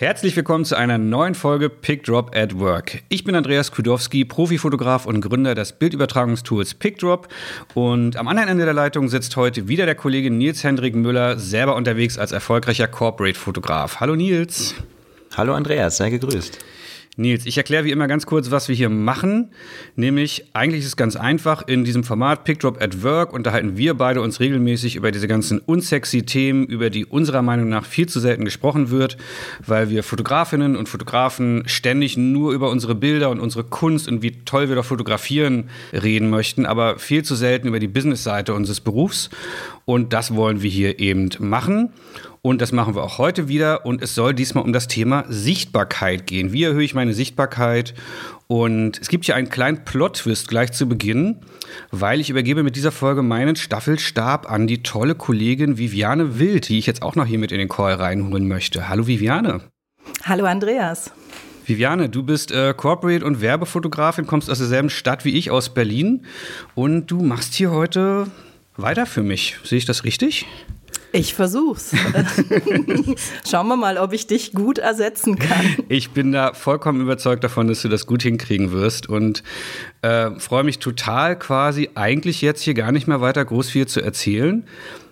Herzlich willkommen zu einer neuen Folge Pick Drop at Work. Ich bin Andreas Kudowski, Profifotograf und Gründer des Bildübertragungstools PickDrop. Und am anderen Ende der Leitung sitzt heute wieder der Kollege Nils Hendrik Müller, selber unterwegs als erfolgreicher Corporate-Fotograf. Hallo Nils. Hallo Andreas, sei gegrüßt. Nils, ich erkläre wie immer ganz kurz, was wir hier machen. Nämlich, eigentlich ist es ganz einfach. In diesem Format Pickdrop at Work unterhalten wir beide uns regelmäßig über diese ganzen unsexy Themen, über die unserer Meinung nach viel zu selten gesprochen wird, weil wir Fotografinnen und Fotografen ständig nur über unsere Bilder und unsere Kunst und wie toll wir doch fotografieren reden möchten, aber viel zu selten über die Businessseite unseres Berufs. Und das wollen wir hier eben machen. Und das machen wir auch heute wieder. Und es soll diesmal um das Thema Sichtbarkeit gehen. Wie erhöhe ich meine Sichtbarkeit? Und es gibt hier einen kleinen Plot-Twist gleich zu Beginn, weil ich übergebe mit dieser Folge meinen Staffelstab an die tolle Kollegin Viviane Wild, die ich jetzt auch noch hier mit in den Call reinholen möchte. Hallo Viviane. Hallo Andreas. Viviane, du bist äh, Corporate- und Werbefotografin, kommst aus derselben Stadt wie ich, aus Berlin. Und du machst hier heute weiter für mich. Sehe ich das richtig? Ich versuch's. Schauen wir mal, ob ich dich gut ersetzen kann. Ich bin da vollkommen überzeugt davon, dass du das gut hinkriegen wirst und äh, freue mich total quasi eigentlich jetzt hier gar nicht mehr weiter groß viel zu erzählen,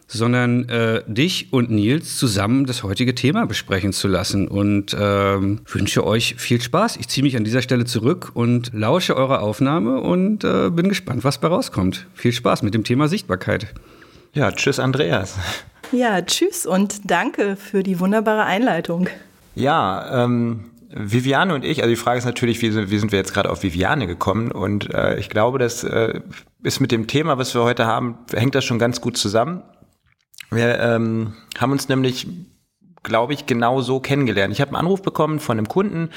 sondern äh, dich und Nils zusammen das heutige Thema besprechen zu lassen und äh, wünsche euch viel Spaß. Ich ziehe mich an dieser Stelle zurück und lausche eurer Aufnahme und äh, bin gespannt, was bei rauskommt. Viel Spaß mit dem Thema Sichtbarkeit. Ja, tschüss Andreas. Ja, tschüss und danke für die wunderbare Einleitung. Ja, ähm, Viviane und ich, also die Frage ist natürlich, wie sind, wie sind wir jetzt gerade auf Viviane gekommen? Und äh, ich glaube, das äh, ist mit dem Thema, was wir heute haben, hängt das schon ganz gut zusammen. Wir ähm, haben uns nämlich, glaube ich, genau so kennengelernt. Ich habe einen Anruf bekommen von einem Kunden,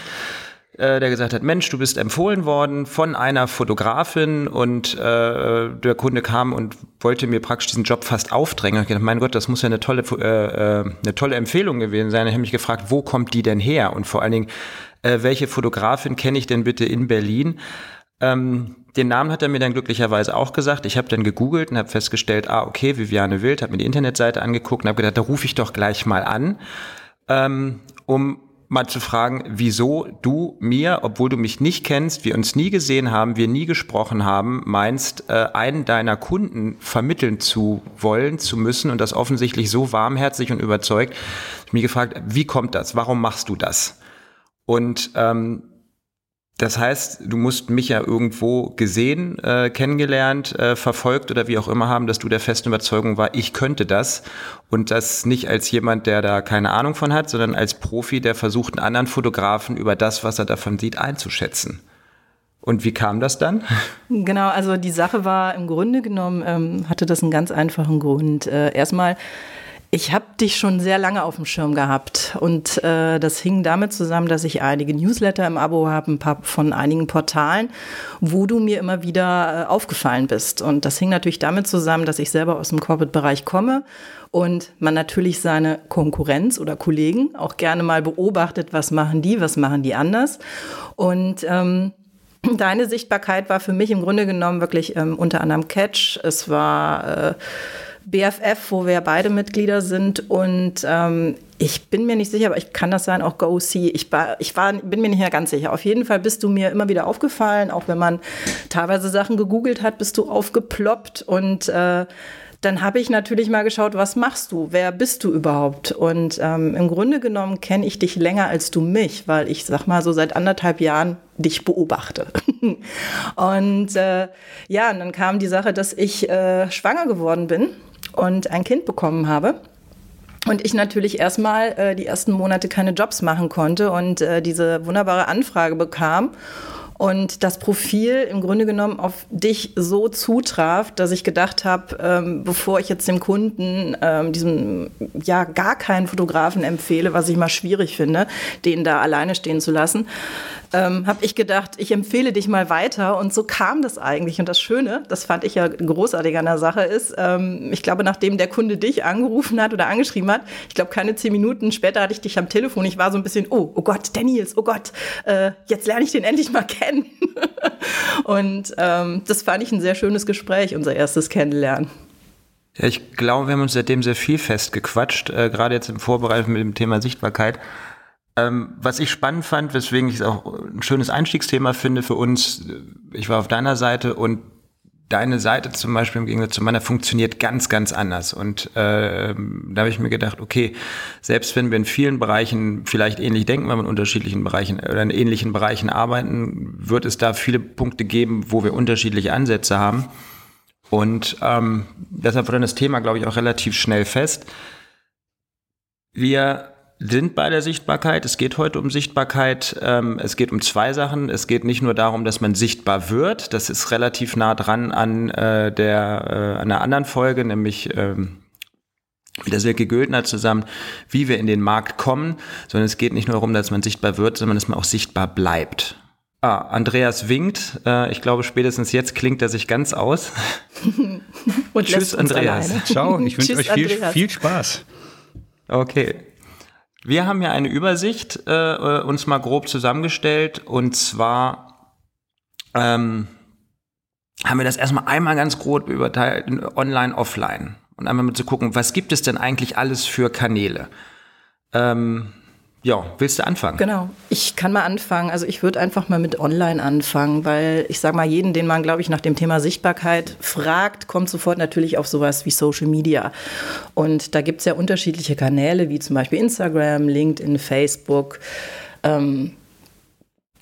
äh, der gesagt hat, Mensch, du bist empfohlen worden von einer Fotografin und äh, der Kunde kam und wollte mir praktisch diesen Job fast aufdrängen. Ich dachte, mein Gott, das muss ja eine tolle, äh, äh, eine tolle Empfehlung gewesen sein. Ich habe mich gefragt, wo kommt die denn her? Und vor allen Dingen, äh, welche Fotografin kenne ich denn bitte in Berlin? Ähm, den Namen hat er mir dann glücklicherweise auch gesagt. Ich habe dann gegoogelt und habe festgestellt, ah, okay, Viviane Wild, habe mir die Internetseite angeguckt und habe gedacht, da rufe ich doch gleich mal an, ähm, um mal zu fragen, wieso du mir, obwohl du mich nicht kennst, wir uns nie gesehen haben, wir nie gesprochen haben, meinst, äh, einen deiner Kunden vermitteln zu wollen, zu müssen und das offensichtlich so warmherzig und überzeugt. Ich mich gefragt, wie kommt das? Warum machst du das? Und ähm, das heißt, du musst mich ja irgendwo gesehen, äh, kennengelernt, äh, verfolgt oder wie auch immer haben, dass du der festen Überzeugung war, ich könnte das. Und das nicht als jemand, der da keine Ahnung von hat, sondern als Profi, der versucht, einen anderen Fotografen über das, was er davon sieht, einzuschätzen. Und wie kam das dann? Genau, also die Sache war im Grunde genommen, ähm, hatte das einen ganz einfachen Grund. Äh, erstmal ich habe dich schon sehr lange auf dem Schirm gehabt und äh, das hing damit zusammen, dass ich einige Newsletter im Abo habe, ein paar von einigen Portalen, wo du mir immer wieder äh, aufgefallen bist. Und das hing natürlich damit zusammen, dass ich selber aus dem Corporate-Bereich komme und man natürlich seine Konkurrenz oder Kollegen auch gerne mal beobachtet, was machen die, was machen die anders. Und ähm, Deine Sichtbarkeit war für mich im Grunde genommen wirklich ähm, unter anderem Catch. Es war äh, BFF, wo wir beide Mitglieder sind. Und ähm, ich bin mir nicht sicher, aber ich kann das sein, auch GoC. Ich, war, ich war, bin mir nicht mehr ganz sicher. Auf jeden Fall bist du mir immer wieder aufgefallen, auch wenn man teilweise Sachen gegoogelt hat, bist du aufgeploppt und äh, dann habe ich natürlich mal geschaut, was machst du? Wer bist du überhaupt? Und ähm, im Grunde genommen kenne ich dich länger als du mich, weil ich sag mal so seit anderthalb Jahren dich beobachte. und äh, ja, und dann kam die Sache, dass ich äh, schwanger geworden bin und ein Kind bekommen habe. Und ich natürlich erstmal äh, die ersten Monate keine Jobs machen konnte und äh, diese wunderbare Anfrage bekam und das Profil im Grunde genommen auf dich so zutraf, dass ich gedacht habe, ähm, bevor ich jetzt dem Kunden ähm, diesem ja gar keinen Fotografen empfehle, was ich mal schwierig finde, den da alleine stehen zu lassen, ähm, habe ich gedacht, ich empfehle dich mal weiter. Und so kam das eigentlich. Und das Schöne, das fand ich ja großartig an der Sache, ist, ähm, ich glaube, nachdem der Kunde dich angerufen hat oder angeschrieben hat, ich glaube, keine zehn Minuten später hatte ich dich am Telefon. Ich war so ein bisschen, oh, oh Gott, Daniels, oh Gott, äh, jetzt lerne ich den endlich mal kennen. und ähm, das fand ich ein sehr schönes Gespräch, unser erstes Kennenlernen. Ja, ich glaube, wir haben uns seitdem sehr viel festgequatscht, äh, gerade jetzt im Vorbereitung mit dem Thema Sichtbarkeit. Ähm, was ich spannend fand, weswegen ich es auch ein schönes Einstiegsthema finde für uns, ich war auf deiner Seite und deine Seite zum Beispiel im Gegensatz zu meiner funktioniert ganz, ganz anders. Und äh, da habe ich mir gedacht, okay, selbst wenn wir in vielen Bereichen vielleicht ähnlich denken, weil wir in unterschiedlichen Bereichen oder in ähnlichen Bereichen arbeiten, wird es da viele Punkte geben, wo wir unterschiedliche Ansätze haben. Und ähm, deshalb wurde das Thema, glaube ich, auch relativ schnell fest. Wir sind bei der Sichtbarkeit. Es geht heute um Sichtbarkeit. Ähm, es geht um zwei Sachen. Es geht nicht nur darum, dass man sichtbar wird. Das ist relativ nah dran an äh, der äh, an einer anderen Folge, nämlich ähm, mit der Silke Göldner zusammen, wie wir in den Markt kommen, sondern es geht nicht nur darum, dass man sichtbar wird, sondern dass man auch sichtbar bleibt. Ah, Andreas winkt. Äh, ich glaube, spätestens jetzt klingt er sich ganz aus. Und Tschüss, Andreas. Alleine. Ciao, ich wünsche euch viel, viel Spaß. Okay. Wir haben ja eine Übersicht äh, äh, uns mal grob zusammengestellt und zwar ähm, haben wir das erstmal einmal ganz grob überteilt, online, offline. Und einmal mit zu gucken, was gibt es denn eigentlich alles für Kanäle? Ähm, ja, willst du anfangen? Genau, ich kann mal anfangen. Also ich würde einfach mal mit Online anfangen, weil ich sage mal, jeden, den man, glaube ich, nach dem Thema Sichtbarkeit fragt, kommt sofort natürlich auf sowas wie Social Media. Und da gibt es ja unterschiedliche Kanäle, wie zum Beispiel Instagram, LinkedIn, Facebook. Ähm,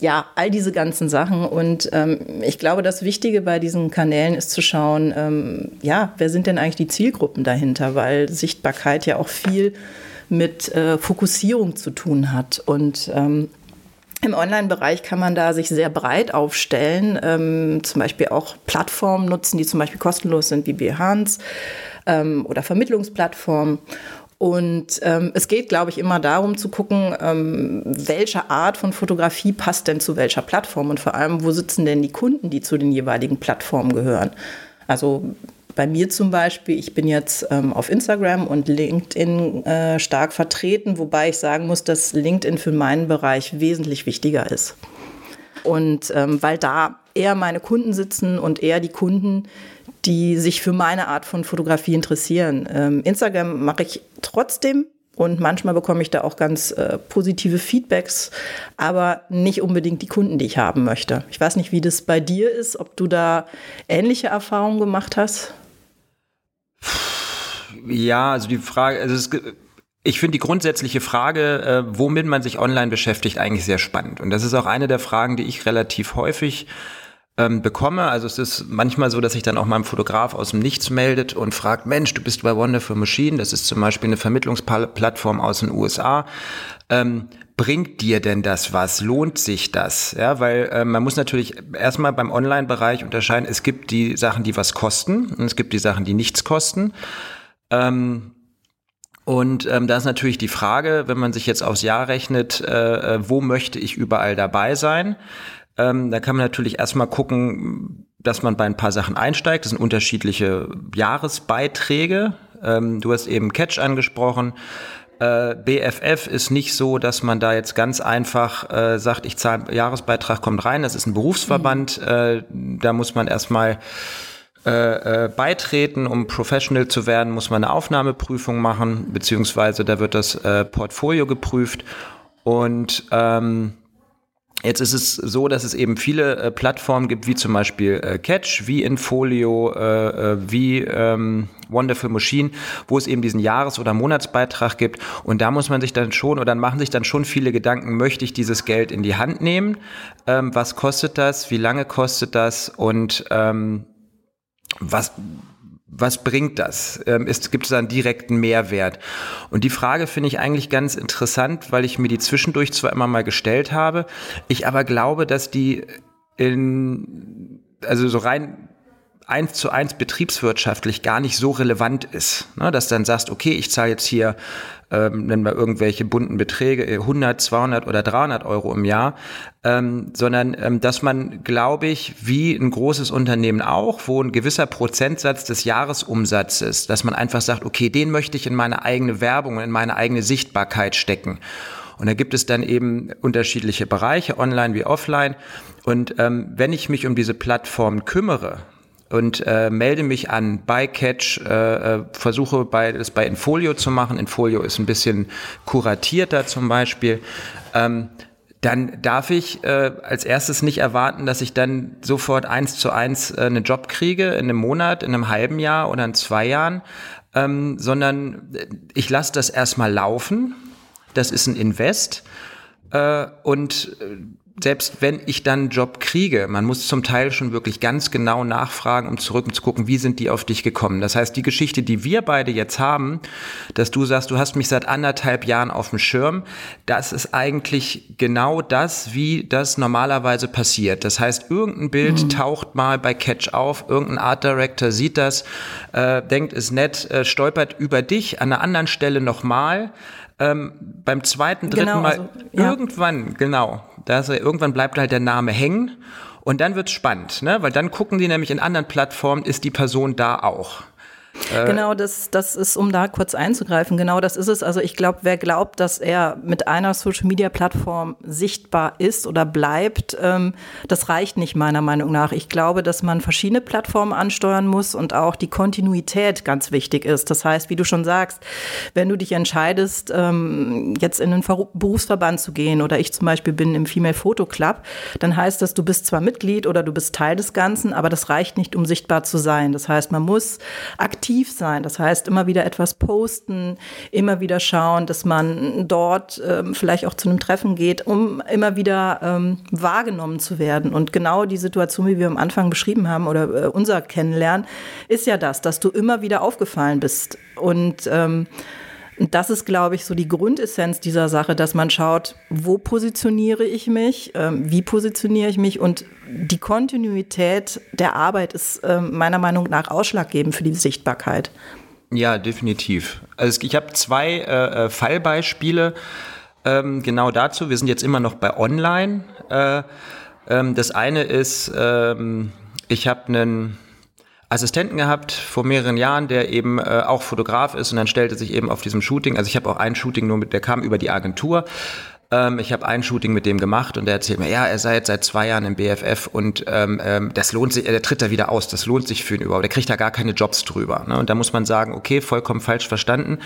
ja, all diese ganzen Sachen. Und ähm, ich glaube, das Wichtige bei diesen Kanälen ist zu schauen, ähm, ja, wer sind denn eigentlich die Zielgruppen dahinter? Weil Sichtbarkeit ja auch viel mit äh, Fokussierung zu tun hat. Und ähm, im Online-Bereich kann man da sich sehr breit aufstellen, ähm, zum Beispiel auch Plattformen nutzen, die zum Beispiel kostenlos sind, wie Behance ähm, oder Vermittlungsplattformen. Und ähm, es geht, glaube ich, immer darum zu gucken, ähm, welche Art von Fotografie passt denn zu welcher Plattform und vor allem, wo sitzen denn die Kunden, die zu den jeweiligen Plattformen gehören. Also bei mir zum Beispiel, ich bin jetzt ähm, auf Instagram und LinkedIn äh, stark vertreten, wobei ich sagen muss, dass LinkedIn für meinen Bereich wesentlich wichtiger ist. Und ähm, weil da eher meine Kunden sitzen und eher die Kunden, die sich für meine Art von Fotografie interessieren. Ähm, Instagram mache ich trotzdem und manchmal bekomme ich da auch ganz äh, positive Feedbacks, aber nicht unbedingt die Kunden, die ich haben möchte. Ich weiß nicht, wie das bei dir ist, ob du da ähnliche Erfahrungen gemacht hast. Ja, also die Frage, also es, ich finde die grundsätzliche Frage, äh, womit man sich online beschäftigt, eigentlich sehr spannend. Und das ist auch eine der Fragen, die ich relativ häufig ähm, bekomme. Also es ist manchmal so, dass sich dann auch mal ein Fotograf aus dem Nichts meldet und fragt, Mensch, du bist bei Wonderful Machine, das ist zum Beispiel eine Vermittlungsplattform aus den USA. Ähm, bringt dir denn das was? Lohnt sich das? Ja, weil äh, man muss natürlich erstmal beim Online-Bereich unterscheiden, es gibt die Sachen, die was kosten und es gibt die Sachen, die nichts kosten. Ähm, und ähm, da ist natürlich die Frage, wenn man sich jetzt aufs Jahr rechnet, äh, äh, wo möchte ich überall dabei sein? Ähm, da kann man natürlich erstmal gucken, dass man bei ein paar Sachen einsteigt. Das sind unterschiedliche Jahresbeiträge. Ähm, du hast eben Catch angesprochen. Äh, BFF ist nicht so, dass man da jetzt ganz einfach äh, sagt, ich zahle Jahresbeitrag, kommt rein. Das ist ein Berufsverband. Mhm. Äh, da muss man erstmal äh, äh, beitreten, um Professional zu werden, muss man eine Aufnahmeprüfung machen, beziehungsweise da wird das äh, Portfolio geprüft. Und ähm, Jetzt ist es so, dass es eben viele äh, Plattformen gibt, wie zum Beispiel äh, Catch, wie Infolio, äh, äh, wie ähm, Wonderful Machine, wo es eben diesen Jahres- oder Monatsbeitrag gibt. Und da muss man sich dann schon, oder dann machen sich dann schon viele Gedanken, möchte ich dieses Geld in die Hand nehmen? Ähm, was kostet das? Wie lange kostet das? Und ähm, was, was bringt das? Ähm, ist, gibt es da einen direkten Mehrwert? Und die Frage finde ich eigentlich ganz interessant, weil ich mir die zwischendurch zwar immer mal gestellt habe, ich aber glaube, dass die in, also so rein eins zu eins betriebswirtschaftlich gar nicht so relevant ist. Ne? Dass dann sagst, okay, ich zahle jetzt hier, ähm, nennen wir irgendwelche bunten Beträge, 100, äh, 200 oder 300 Euro im Jahr, ähm, sondern ähm, dass man, glaube ich, wie ein großes Unternehmen auch, wo ein gewisser Prozentsatz des Jahresumsatzes, dass man einfach sagt, okay, den möchte ich in meine eigene Werbung, in meine eigene Sichtbarkeit stecken. Und da gibt es dann eben unterschiedliche Bereiche, online wie offline. Und ähm, wenn ich mich um diese Plattformen kümmere, und äh, melde mich an bei Catch, äh, äh, versuche bei, das bei Infolio zu machen. Infolio ist ein bisschen kuratierter zum Beispiel. Ähm, dann darf ich äh, als erstes nicht erwarten, dass ich dann sofort eins zu eins äh, einen Job kriege in einem Monat, in einem halben Jahr oder in zwei Jahren, ähm, sondern ich lasse das erstmal laufen. Das ist ein Invest. Äh, und äh, selbst wenn ich dann einen Job kriege, man muss zum Teil schon wirklich ganz genau nachfragen, um zurück zu gucken, wie sind die auf dich gekommen. Das heißt, die Geschichte, die wir beide jetzt haben, dass du sagst, du hast mich seit anderthalb Jahren auf dem Schirm, das ist eigentlich genau das, wie das normalerweise passiert. Das heißt, irgendein Bild mhm. taucht mal bei Catch auf, irgendein Art Director sieht das, äh, denkt, ist nett, äh, stolpert über dich an einer anderen Stelle nochmal, ähm, beim zweiten, dritten genau, Mal also, ja. irgendwann, genau, da ist, irgendwann bleibt halt der Name hängen und dann wird's spannend, ne? weil dann gucken die nämlich in anderen Plattformen, ist die Person da auch. Äh, genau, das, das ist, um da kurz einzugreifen, genau das ist es. Also ich glaube, wer glaubt, dass er mit einer Social-Media-Plattform sichtbar ist oder bleibt, ähm, das reicht nicht meiner Meinung nach. Ich glaube, dass man verschiedene Plattformen ansteuern muss und auch die Kontinuität ganz wichtig ist. Das heißt, wie du schon sagst, wenn du dich entscheidest, ähm, jetzt in einen Ver Berufsverband zu gehen oder ich zum Beispiel bin im Female Photo Club, dann heißt das, du bist zwar Mitglied oder du bist Teil des Ganzen, aber das reicht nicht, um sichtbar zu sein. Das heißt, man muss aktiv aktiv sein. Das heißt, immer wieder etwas posten, immer wieder schauen, dass man dort ähm, vielleicht auch zu einem Treffen geht, um immer wieder ähm, wahrgenommen zu werden. Und genau die Situation, wie wir am Anfang beschrieben haben oder äh, unser Kennenlernen, ist ja das, dass du immer wieder aufgefallen bist. Und ähm, und das ist, glaube ich, so die Grundessenz dieser Sache, dass man schaut, wo positioniere ich mich, ähm, wie positioniere ich mich und die Kontinuität der Arbeit ist ähm, meiner Meinung nach ausschlaggebend für die Sichtbarkeit. Ja, definitiv. Also ich habe zwei äh, äh, Fallbeispiele ähm, genau dazu. Wir sind jetzt immer noch bei Online. Äh, ähm, das eine ist, ähm, ich habe einen Assistenten gehabt vor mehreren Jahren, der eben äh, auch Fotograf ist und dann stellte sich eben auf diesem Shooting, also ich habe auch ein Shooting nur mit, der kam über die Agentur. Ähm, ich habe ein Shooting mit dem gemacht und der erzählt mir, ja, er sei jetzt seit zwei Jahren im BFF und ähm, ähm, das lohnt sich, der tritt da wieder aus, das lohnt sich für ihn überhaupt, der kriegt da gar keine Jobs drüber. Ne? Und da muss man sagen, okay, vollkommen falsch verstanden.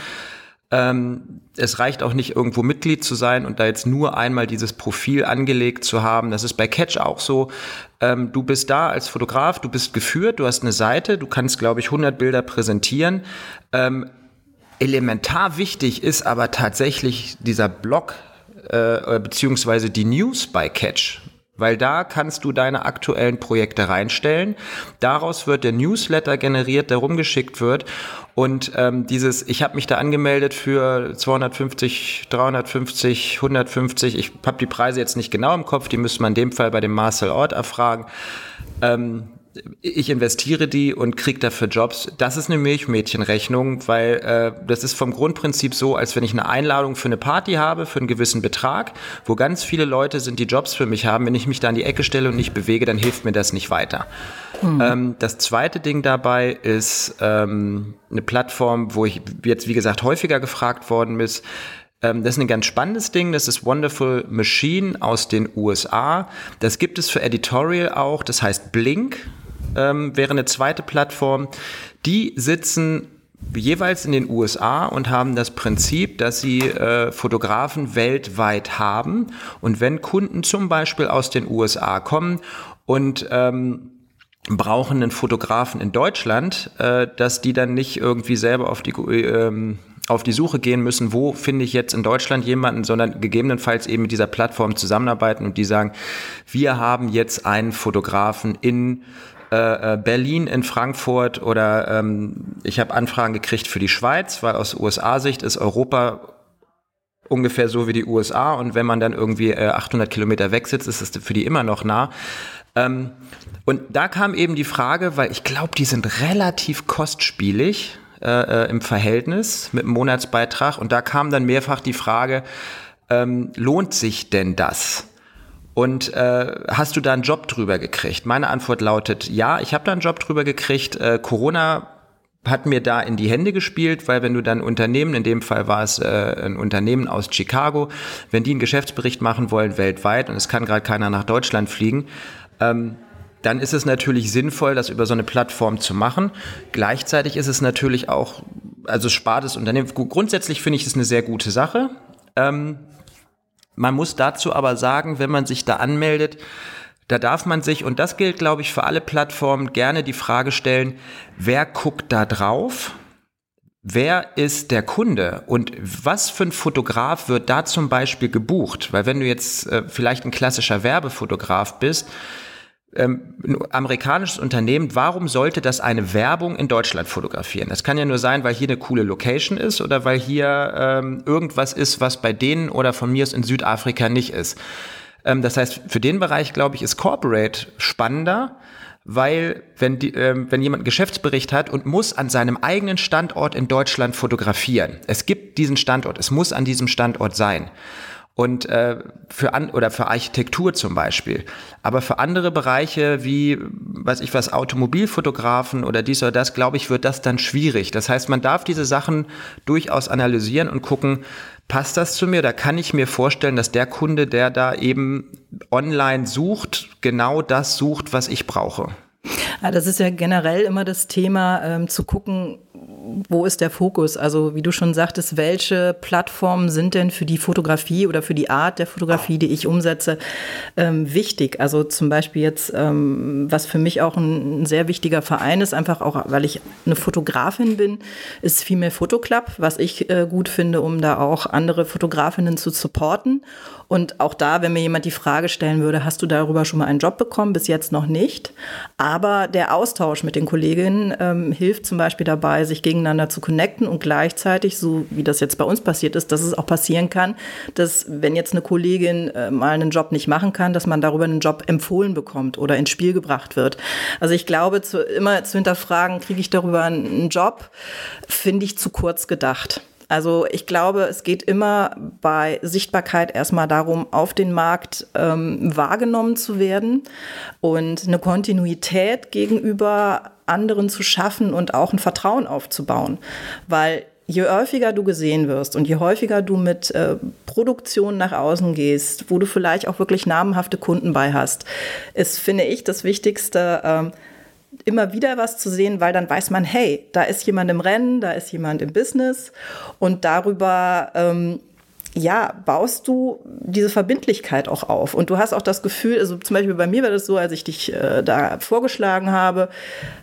Ähm, es reicht auch nicht, irgendwo Mitglied zu sein und da jetzt nur einmal dieses Profil angelegt zu haben. Das ist bei Catch auch so. Ähm, du bist da als Fotograf, du bist geführt, du hast eine Seite, du kannst, glaube ich, 100 Bilder präsentieren. Ähm, elementar wichtig ist aber tatsächlich dieser Blog äh, beziehungsweise die News bei Catch weil da kannst du deine aktuellen Projekte reinstellen. Daraus wird der Newsletter generiert, der rumgeschickt wird. Und ähm, dieses, ich habe mich da angemeldet für 250, 350, 150, ich habe die Preise jetzt nicht genau im Kopf, die müsste man in dem Fall bei dem Marcel Ort erfragen. Ähm, ich investiere die und kriege dafür Jobs. Das ist eine Milchmädchenrechnung, weil äh, das ist vom Grundprinzip so, als wenn ich eine Einladung für eine Party habe, für einen gewissen Betrag, wo ganz viele Leute sind, die Jobs für mich haben. Wenn ich mich da an die Ecke stelle und nicht bewege, dann hilft mir das nicht weiter. Mhm. Ähm, das zweite Ding dabei ist ähm, eine Plattform, wo ich jetzt, wie gesagt, häufiger gefragt worden ist, ähm, das ist ein ganz spannendes Ding. Das ist Wonderful Machine aus den USA. Das gibt es für Editorial auch. Das heißt Blink ähm, wäre eine zweite Plattform. Die sitzen jeweils in den USA und haben das Prinzip, dass sie äh, Fotografen weltweit haben. Und wenn Kunden zum Beispiel aus den USA kommen und ähm, brauchen einen Fotografen in Deutschland, äh, dass die dann nicht irgendwie selber auf die ähm, auf die Suche gehen müssen, wo finde ich jetzt in Deutschland jemanden, sondern gegebenenfalls eben mit dieser Plattform zusammenarbeiten und die sagen, wir haben jetzt einen Fotografen in äh, äh, Berlin, in Frankfurt oder ähm, ich habe Anfragen gekriegt für die Schweiz, weil aus USA-Sicht ist Europa ungefähr so wie die USA und wenn man dann irgendwie äh, 800 Kilometer weg sitzt, ist es für die immer noch nah. Ähm, und da kam eben die Frage, weil ich glaube, die sind relativ kostspielig äh, äh, im Verhältnis mit dem Monatsbeitrag und da kam dann mehrfach die Frage, ähm, lohnt sich denn das? Und äh, hast du da einen Job drüber gekriegt? Meine Antwort lautet ja, ich habe da einen Job drüber gekriegt. Äh, Corona hat mir da in die Hände gespielt, weil wenn du dann Unternehmen, in dem Fall war es äh, ein Unternehmen aus Chicago, wenn die einen Geschäftsbericht machen wollen weltweit und es kann gerade keiner nach Deutschland fliegen, ähm, dann ist es natürlich sinnvoll, das über so eine Plattform zu machen. Gleichzeitig ist es natürlich auch, also spart es Unternehmen. Grundsätzlich finde ich es eine sehr gute Sache. Ähm, man muss dazu aber sagen, wenn man sich da anmeldet, da darf man sich, und das gilt, glaube ich, für alle Plattformen, gerne die Frage stellen, wer guckt da drauf? Wer ist der Kunde und was für ein Fotograf wird da zum Beispiel gebucht? Weil wenn du jetzt äh, vielleicht ein klassischer Werbefotograf bist, ähm, ein amerikanisches Unternehmen, warum sollte das eine Werbung in Deutschland fotografieren? Das kann ja nur sein, weil hier eine coole Location ist oder weil hier ähm, irgendwas ist, was bei denen oder von mir aus in Südafrika nicht ist. Ähm, das heißt, für den Bereich, glaube ich, ist Corporate spannender, weil wenn, die, ähm, wenn jemand einen Geschäftsbericht hat und muss an seinem eigenen Standort in Deutschland fotografieren, es gibt diesen Standort, es muss an diesem Standort sein. Und äh, für an oder für Architektur zum Beispiel. Aber für andere Bereiche wie, weiß ich was, Automobilfotografen oder dies oder das, glaube ich, wird das dann schwierig. Das heißt, man darf diese Sachen durchaus analysieren und gucken, passt das zu mir? Da kann ich mir vorstellen, dass der Kunde, der da eben online sucht, genau das sucht, was ich brauche. Ja, das ist ja generell immer das Thema, ähm, zu gucken, wo ist der Fokus? Also wie du schon sagtest, welche Plattformen sind denn für die Fotografie oder für die Art der Fotografie, die ich umsetze, ähm, wichtig? Also zum Beispiel jetzt, ähm, was für mich auch ein, sehr wichtiger Verein ist, einfach auch, weil ich eine Fotografin bin, ist Female Photo Club, was ich äh, gut finde, um da auch andere Fotografinnen zu supporten. Und auch da, wenn mir jemand die Frage stellen würde, hast du darüber schon mal einen Job bekommen? Bis jetzt noch nicht. Aber der Austausch mit den Kolleginnen ähm, hilft zum Beispiel dabei, sich gegeneinander zu connecten und gleichzeitig, so wie das jetzt bei uns passiert ist, dass es auch passieren kann, dass wenn jetzt eine Kollegin äh, mal einen Job nicht machen kann, dass man darüber einen Job empfohlen bekommt oder ins Spiel gebracht wird. Also ich glaube, zu, immer zu hinterfragen, kriege ich darüber einen Job, finde ich zu kurz gedacht. Also ich glaube, es geht immer bei Sichtbarkeit erstmal darum, auf den Markt ähm, wahrgenommen zu werden und eine Kontinuität gegenüber anderen zu schaffen und auch ein Vertrauen aufzubauen. Weil je häufiger du gesehen wirst und je häufiger du mit äh, Produktion nach außen gehst, wo du vielleicht auch wirklich namenhafte Kunden bei hast, ist, finde ich, das Wichtigste, äh, immer wieder was zu sehen, weil dann weiß man, hey, da ist jemand im Rennen, da ist jemand im Business und darüber ähm, ja, baust du diese Verbindlichkeit auch auf. Und du hast auch das Gefühl, also zum Beispiel bei mir war das so, als ich dich äh, da vorgeschlagen habe,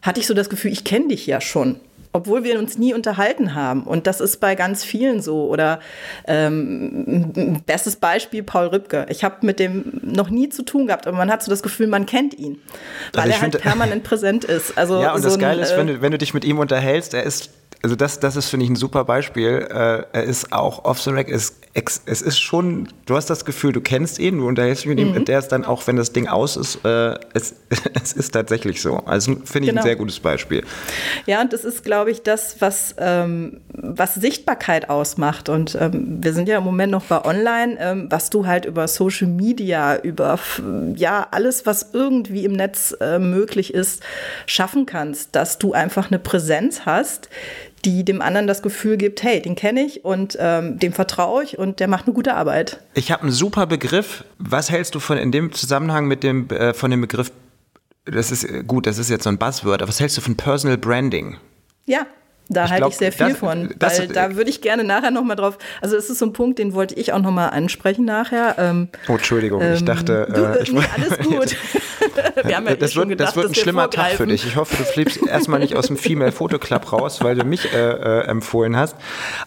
hatte ich so das Gefühl, ich kenne dich ja schon obwohl wir uns nie unterhalten haben. Und das ist bei ganz vielen so. Oder ähm, bestes Beispiel Paul Rübke. Ich habe mit dem noch nie zu tun gehabt, aber man hat so das Gefühl, man kennt ihn, weil also er halt permanent präsent ist. Also ja, und so das Geile ist, wenn äh, du, wenn du dich mit ihm unterhältst, er ist also das, das ist, finde ich, ein super Beispiel. Äh, er ist auch off the rack, es, es ist schon, du hast das Gefühl, du kennst ihn, du unterhältst dich mit ihm, mhm. der ist dann auch, wenn das Ding aus ist, äh, es, es ist tatsächlich so. Also finde ich genau. ein sehr gutes Beispiel. Ja, und das ist, glaube ich, das, was, ähm, was Sichtbarkeit ausmacht. Und ähm, wir sind ja im Moment noch bei Online, ähm, was du halt über Social Media, über ja, alles, was irgendwie im Netz äh, möglich ist, schaffen kannst, dass du einfach eine Präsenz hast, die dem anderen das Gefühl gibt, hey, den kenne ich und ähm, dem vertraue ich und der macht eine gute Arbeit. Ich habe einen super Begriff. Was hältst du von in dem Zusammenhang mit dem äh, von dem Begriff? Das ist äh, gut, das ist jetzt so ein Buzzword. Aber was hältst du von Personal Branding? Ja, da halte ich sehr viel das, von, das, weil da würde ich gerne nachher noch mal drauf. Also es ist so ein Punkt, den wollte ich auch noch mal ansprechen nachher. Ähm, oh, Entschuldigung, ähm, ich dachte, du, äh, ich, nee, alles gut. Wir haben ja das, eh wird, gedacht, das wird ein schlimmer Tag für dich. Ich hoffe, du fliegst erstmal nicht aus dem Female Photo Club raus, weil du mich äh, äh, empfohlen hast.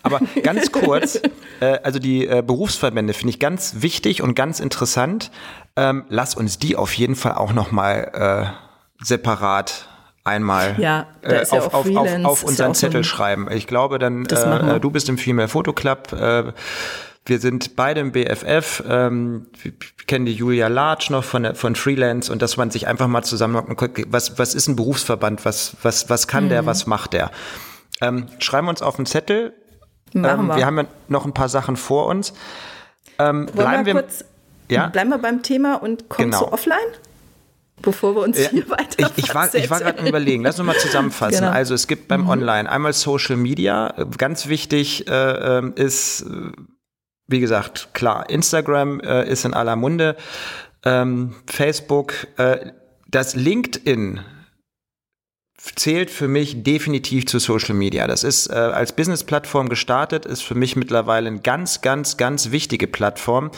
Aber ganz kurz, äh, also die äh, Berufsverbände finde ich ganz wichtig und ganz interessant. Ähm, lass uns die auf jeden Fall auch noch mal äh, separat einmal ja, äh, auf, ja auf, auf, auf, unseren ja Zettel schreiben. Ich glaube, dann äh, du bist im Female Photo Club. Äh, wir sind beide im BFF. Ähm, kennen die Julia Larch noch von, von Freelance und dass man sich einfach mal guckt, was, was ist ein Berufsverband? Was, was, was kann mhm. der? Was macht der? Ähm, schreiben wir uns auf den Zettel. Machen ähm, wir. wir haben ja noch ein paar Sachen vor uns. Ähm, bleiben wir, kurz, ja? bleiben wir beim Thema und kommen genau. zu Offline? Bevor wir uns ja, hier weiter Ich, ich war, ich war gerade überlegen, lass uns mal zusammenfassen. Genau. Also es gibt beim mhm. Online einmal Social Media, ganz wichtig äh, ähm, ist, äh, wie gesagt, klar, Instagram äh, ist in aller Munde, ähm, Facebook, äh, das LinkedIn zählt für mich definitiv zu Social Media. Das ist äh, als Business-Plattform gestartet, ist für mich mittlerweile eine ganz, ganz, ganz wichtige Plattform.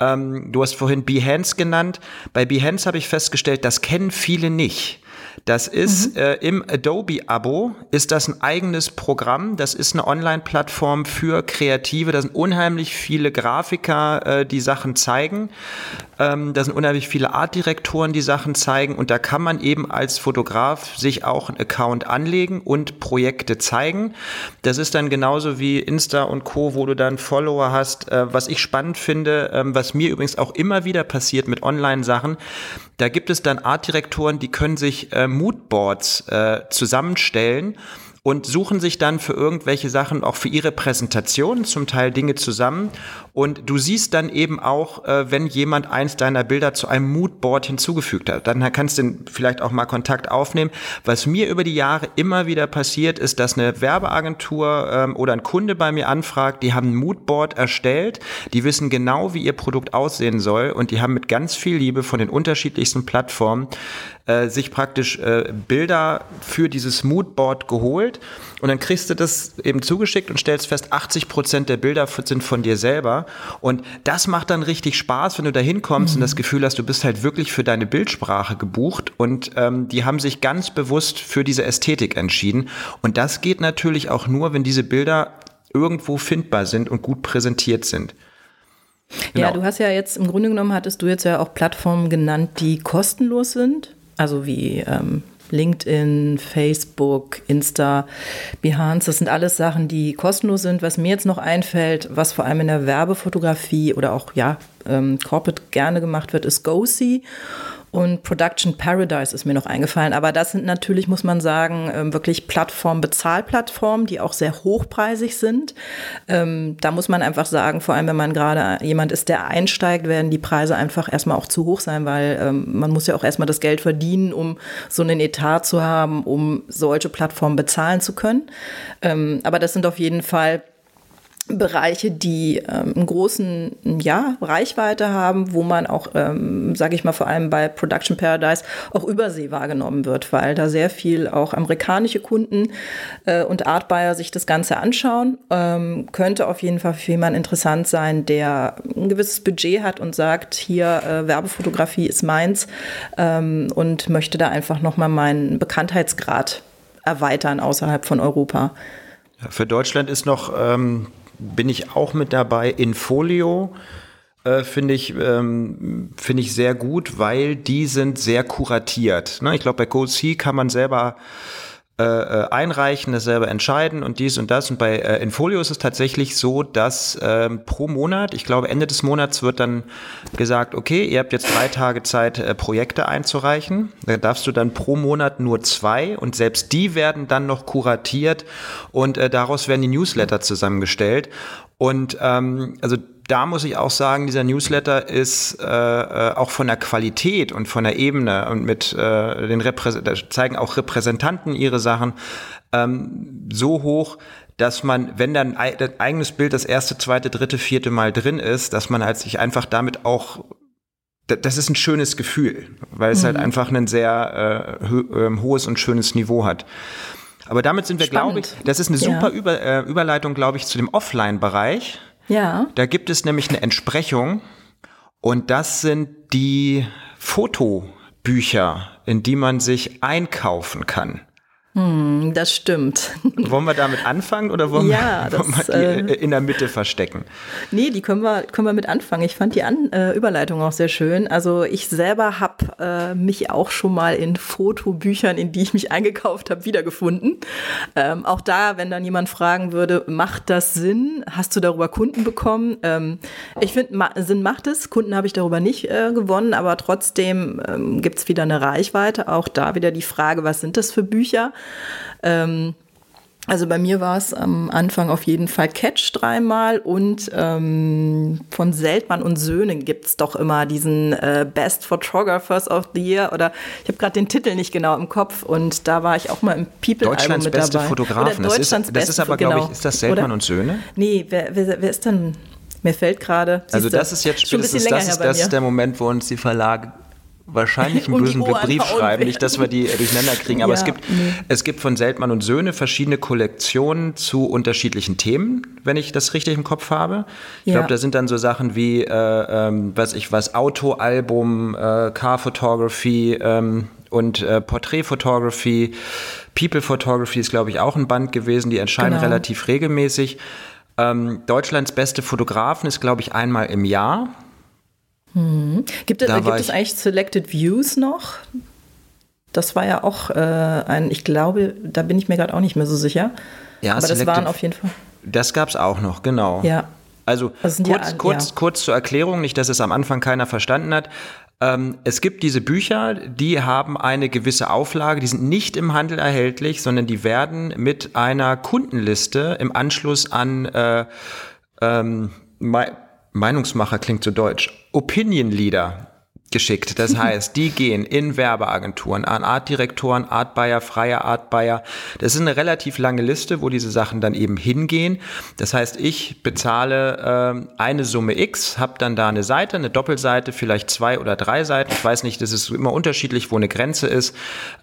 Ähm, du hast vorhin Behance genannt. Bei Behance habe ich festgestellt, das kennen viele nicht. Das ist mhm. äh, im Adobe-Abo ist das ein eigenes Programm. Das ist eine Online-Plattform für Kreative. Da sind unheimlich viele Grafiker, äh, die Sachen zeigen. Ähm, da sind unheimlich viele Artdirektoren, die Sachen zeigen. Und da kann man eben als Fotograf sich auch einen Account anlegen und Projekte zeigen. Das ist dann genauso wie Insta und Co., wo du dann Follower hast. Äh, was ich spannend finde, ähm, was mir übrigens auch immer wieder passiert mit Online-Sachen, da gibt es dann Artdirektoren, die können sich äh, Moodboards äh, zusammenstellen und suchen sich dann für irgendwelche Sachen auch für ihre Präsentation zum Teil Dinge zusammen. Und du siehst dann eben auch, äh, wenn jemand eins deiner Bilder zu einem Moodboard hinzugefügt hat. Dann kannst du vielleicht auch mal Kontakt aufnehmen. Was mir über die Jahre immer wieder passiert, ist, dass eine Werbeagentur ähm, oder ein Kunde bei mir anfragt, die haben ein Moodboard erstellt, die wissen genau, wie ihr Produkt aussehen soll und die haben mit ganz viel Liebe von den unterschiedlichsten Plattformen äh, sich praktisch äh, Bilder für dieses Moodboard geholt und dann kriegst du das eben zugeschickt und stellst fest, 80 Prozent der Bilder sind von dir selber und das macht dann richtig Spaß, wenn du da hinkommst mhm. und das Gefühl hast, du bist halt wirklich für deine Bildsprache gebucht und ähm, die haben sich ganz bewusst für diese Ästhetik entschieden und das geht natürlich auch nur, wenn diese Bilder irgendwo findbar sind und gut präsentiert sind. Genau. Ja, du hast ja jetzt im Grunde genommen hattest du jetzt ja auch Plattformen genannt, die kostenlos sind also wie ähm, LinkedIn, Facebook, Insta, Behance, das sind alles Sachen, die kostenlos sind. Was mir jetzt noch einfällt, was vor allem in der Werbefotografie oder auch ja, ähm, Corporate gerne gemacht wird, ist GoSee. Und Production Paradise ist mir noch eingefallen. Aber das sind natürlich, muss man sagen, ähm, wirklich Plattformen, Bezahlplattformen, die auch sehr hochpreisig sind. Ähm, da muss man einfach sagen, vor allem wenn man gerade jemand ist, der einsteigt, werden die Preise einfach erstmal auch zu hoch sein, weil ähm, man muss ja auch erstmal das Geld verdienen, um so einen Etat zu haben, um solche Plattformen bezahlen zu können. Aber das sind auf jeden Fall Bereiche, die ähm, einen großen ja, Reichweite haben, wo man auch, ähm, sage ich mal, vor allem bei Production Paradise auch übersee wahrgenommen wird, weil da sehr viel auch amerikanische Kunden äh, und Art Buyer sich das Ganze anschauen. Ähm, könnte auf jeden Fall für jemanden interessant sein, der ein gewisses Budget hat und sagt, hier äh, Werbefotografie ist meins ähm, und möchte da einfach nochmal meinen Bekanntheitsgrad erweitern außerhalb von Europa. Für Deutschland ist noch ähm, bin ich auch mit dabei. Infolio äh, finde ich, ähm, finde ich sehr gut, weil die sind sehr kuratiert. Ne? Ich glaube, bei Code kann man selber äh, äh, einreichen, das selber entscheiden und dies und das. Und bei äh, Infolio ist es tatsächlich so, dass ähm, pro Monat, ich glaube Ende des Monats wird dann gesagt, okay, ihr habt jetzt drei Tage Zeit, äh, Projekte einzureichen. Da darfst du dann pro Monat nur zwei und selbst die werden dann noch kuratiert und äh, daraus werden die Newsletter zusammengestellt. Und ähm, also da muss ich auch sagen, dieser Newsletter ist äh, äh, auch von der Qualität und von der Ebene und mit äh, den Reprä da zeigen auch Repräsentanten ihre Sachen ähm, so hoch, dass man, wenn dann ein eigenes Bild das erste, zweite, dritte, vierte Mal drin ist, dass man halt sich einfach damit auch das ist ein schönes Gefühl, weil es halt mhm. halt einfach ein sehr äh, ho äh, hohes und schönes Niveau hat. Aber damit sind wir, glaube ich, das ist eine super ja. Über, äh, Überleitung, glaube ich, zu dem Offline-Bereich. Ja. Da gibt es nämlich eine Entsprechung und das sind die Fotobücher, in die man sich einkaufen kann. Hm, das stimmt. Wollen wir damit anfangen oder wollen, ja, wir, wollen das, wir, die äh, in der Mitte verstecken? Nee, die können wir, können wir mit anfangen. Ich fand die An äh, Überleitung auch sehr schön. Also ich selber habe äh, mich auch schon mal in Fotobüchern, in die ich mich eingekauft habe, wiedergefunden. Ähm, auch da, wenn dann jemand fragen würde, macht das Sinn? Hast du darüber Kunden bekommen? Ähm, ich finde, ma Sinn macht es. Kunden habe ich darüber nicht äh, gewonnen, aber trotzdem ähm, gibt es wieder eine Reichweite. Auch da wieder die Frage, was sind das für Bücher? Ähm, also bei mir war es am Anfang auf jeden Fall Catch dreimal und ähm, von Seltmann und Söhne gibt es doch immer diesen äh, Best Photographers of the Year oder ich habe gerade den Titel nicht genau im Kopf und da war ich auch mal im People-Album mit beste dabei. Fotografen. Oder Deutschlands das ist, das ist aber, glaube ich, ist das Seltmann oder? und Söhne? Nee, wer, wer, wer ist denn? Mir fällt gerade. Also das ist jetzt spätestens, das, ist, das ist der Moment, wo uns die Verlage wahrscheinlich einen bösen Brief schreiben, nicht, dass wir die durcheinander kriegen, aber ja, es, gibt, nee. es gibt von Seltmann und Söhne verschiedene Kollektionen zu unterschiedlichen Themen, wenn ich das richtig im Kopf habe. Ich ja. glaube, da sind dann so Sachen wie, äh, ähm, was ich was, Autoalbum, äh, Car Photography ähm, und äh, Portrait Photography, People Photography ist, glaube ich, auch ein Band gewesen, die erscheinen genau. relativ regelmäßig. Ähm, Deutschlands beste Fotografen ist, glaube ich, einmal im Jahr. Mhm. Gibt, es, gibt es eigentlich Selected Views noch? Das war ja auch äh, ein, ich glaube, da bin ich mir gerade auch nicht mehr so sicher. Ja, aber das waren auf jeden Fall. Das gab es auch noch, genau. Ja. Also kurz, ja, kurz, ja. kurz zur Erklärung, nicht, dass es am Anfang keiner verstanden hat. Ähm, es gibt diese Bücher, die haben eine gewisse Auflage, die sind nicht im Handel erhältlich, sondern die werden mit einer Kundenliste im Anschluss an äh, ähm, Meinungsmacher klingt so deutsch. Opinion Leader geschickt. Das heißt, die gehen in Werbeagenturen an Artdirektoren, Artbuyer, freie Artbuyer. Das ist eine relativ lange Liste, wo diese Sachen dann eben hingehen. Das heißt, ich bezahle äh, eine Summe X, habe dann da eine Seite, eine Doppelseite, vielleicht zwei oder drei Seiten. Ich weiß nicht, das ist immer unterschiedlich, wo eine Grenze ist.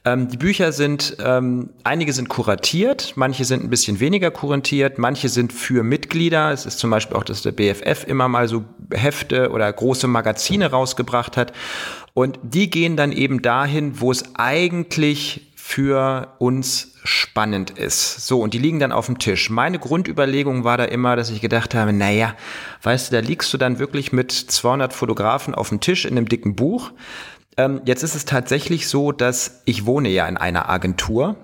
Ähm, die Bücher sind, ähm, einige sind kuratiert, manche sind ein bisschen weniger kuratiert, manche sind für Mitglieder. Es ist zum Beispiel auch, dass der BFF immer mal so Hefte oder große Magazine rausgebracht hat. Und die gehen dann eben dahin, wo es eigentlich für uns spannend ist. So, und die liegen dann auf dem Tisch. Meine Grundüberlegung war da immer, dass ich gedacht habe, naja, weißt du, da liegst du dann wirklich mit 200 Fotografen auf dem Tisch in einem dicken Buch. Ähm, jetzt ist es tatsächlich so, dass ich wohne ja in einer Agentur.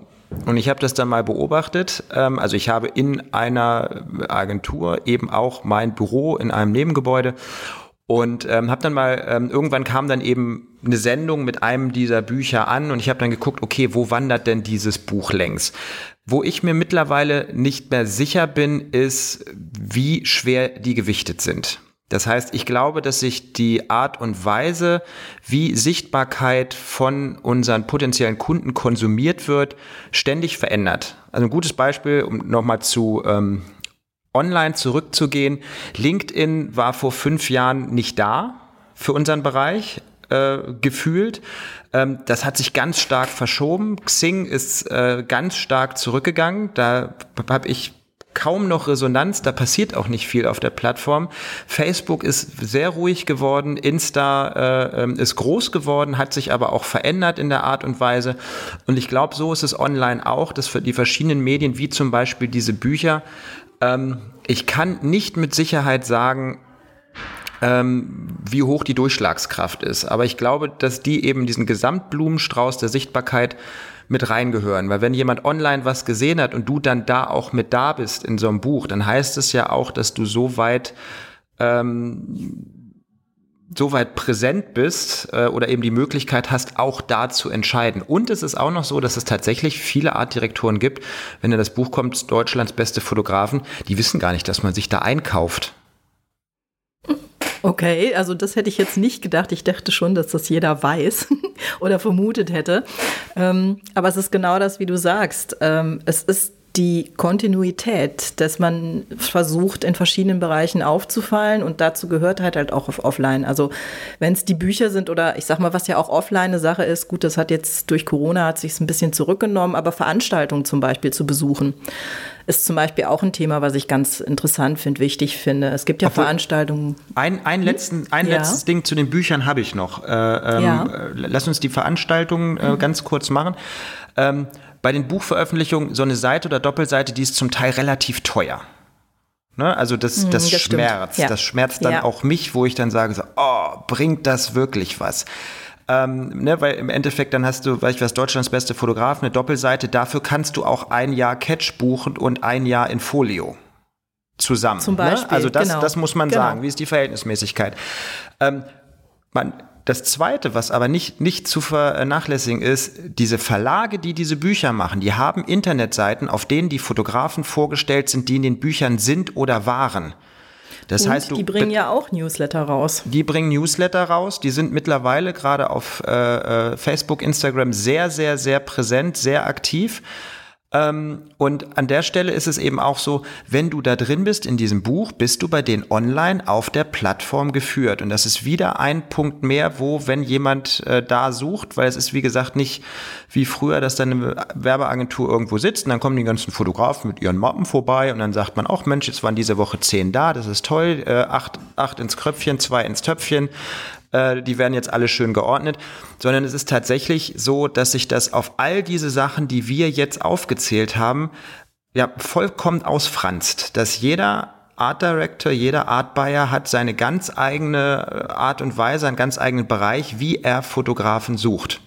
Und ich habe das dann mal beobachtet. Ähm, also ich habe in einer Agentur eben auch mein Büro in einem Nebengebäude. Und ähm, habe dann mal, ähm, irgendwann kam dann eben eine Sendung mit einem dieser Bücher an und ich habe dann geguckt, okay, wo wandert denn dieses Buch längs? Wo ich mir mittlerweile nicht mehr sicher bin, ist, wie schwer die gewichtet sind. Das heißt, ich glaube, dass sich die Art und Weise, wie Sichtbarkeit von unseren potenziellen Kunden konsumiert wird, ständig verändert. Also ein gutes Beispiel, um nochmal zu ähm, online zurückzugehen. LinkedIn war vor fünf Jahren nicht da für unseren Bereich. Äh, gefühlt. Ähm, das hat sich ganz stark verschoben. Xing ist äh, ganz stark zurückgegangen. Da habe ich kaum noch Resonanz, da passiert auch nicht viel auf der Plattform. Facebook ist sehr ruhig geworden, Insta äh, ähm, ist groß geworden, hat sich aber auch verändert in der Art und Weise. Und ich glaube, so ist es online auch, dass für die verschiedenen Medien, wie zum Beispiel diese Bücher, ähm, ich kann nicht mit Sicherheit sagen, ähm, wie hoch die Durchschlagskraft ist. Aber ich glaube, dass die eben diesen Gesamtblumenstrauß der Sichtbarkeit mit reingehören. Weil wenn jemand online was gesehen hat und du dann da auch mit da bist in so einem Buch, dann heißt es ja auch, dass du so weit ähm, so weit präsent bist äh, oder eben die Möglichkeit hast, auch da zu entscheiden. Und es ist auch noch so, dass es tatsächlich viele Artdirektoren gibt, wenn in das Buch kommt, Deutschlands beste Fotografen, die wissen gar nicht, dass man sich da einkauft. Okay, also das hätte ich jetzt nicht gedacht. Ich dachte schon, dass das jeder weiß oder vermutet hätte. Ähm, aber es ist genau das, wie du sagst. Ähm, es ist die Kontinuität, dass man versucht, in verschiedenen Bereichen aufzufallen und dazu gehört halt halt auch auf Offline. Also wenn es die Bücher sind oder ich sag mal, was ja auch offline eine Sache ist, gut, das hat jetzt durch Corona hat sich ein bisschen zurückgenommen, aber Veranstaltungen zum Beispiel zu besuchen ist zum Beispiel auch ein Thema, was ich ganz interessant finde, wichtig finde. Es gibt ja Obwohl, Veranstaltungen. Ein, ein, hm? letzten, ein ja. letztes Ding zu den Büchern habe ich noch. Äh, ähm, ja. Lass uns die Veranstaltungen äh, mhm. ganz kurz machen. Ähm, bei den Buchveröffentlichungen so eine Seite oder Doppelseite, die ist zum Teil relativ teuer. Ne? Also das, mhm, das, das schmerzt. Ja. Das schmerzt dann ja. auch mich, wo ich dann sage, so, oh, bringt das wirklich was? Ähm, ne, weil im Endeffekt dann hast du, weiß ich was, Deutschlands beste Fotograf, eine Doppelseite, dafür kannst du auch ein Jahr Catch buchen und ein Jahr in Folio zusammen. Zum ne? Beispiel, ne? Also das, genau. das muss man genau. sagen. Wie ist die Verhältnismäßigkeit? Ähm, man, das Zweite, was aber nicht, nicht zu vernachlässigen ist, diese Verlage, die diese Bücher machen, die haben Internetseiten, auf denen die Fotografen vorgestellt sind, die in den Büchern sind oder waren. Das und heißt, du, die bringen ja auch Newsletter raus. Die bringen Newsletter raus. Die sind mittlerweile gerade auf äh, äh, Facebook, Instagram sehr, sehr, sehr präsent, sehr aktiv. Ähm, und an der Stelle ist es eben auch so, wenn du da drin bist in diesem Buch, bist du bei denen online auf der Plattform geführt. Und das ist wieder ein Punkt mehr, wo, wenn jemand äh, da sucht, weil es ist wie gesagt nicht wie früher, dass dann eine Werbeagentur irgendwo sitzt und dann kommen die ganzen Fotografen mit ihren Mappen vorbei und dann sagt man auch, Mensch, jetzt waren diese Woche zehn da, das ist toll, äh, acht, acht ins Kröpfchen, zwei ins Töpfchen äh, die werden jetzt alle schön geordnet, sondern es ist tatsächlich so, dass sich das auf all diese Sachen, die wir jetzt aufgezählt haben, ja, vollkommen ausfranst, dass jeder Art Director, jeder Art Buyer hat seine ganz eigene äh, Art und Weise, einen ganz eigenen Bereich, wie er Fotografen sucht.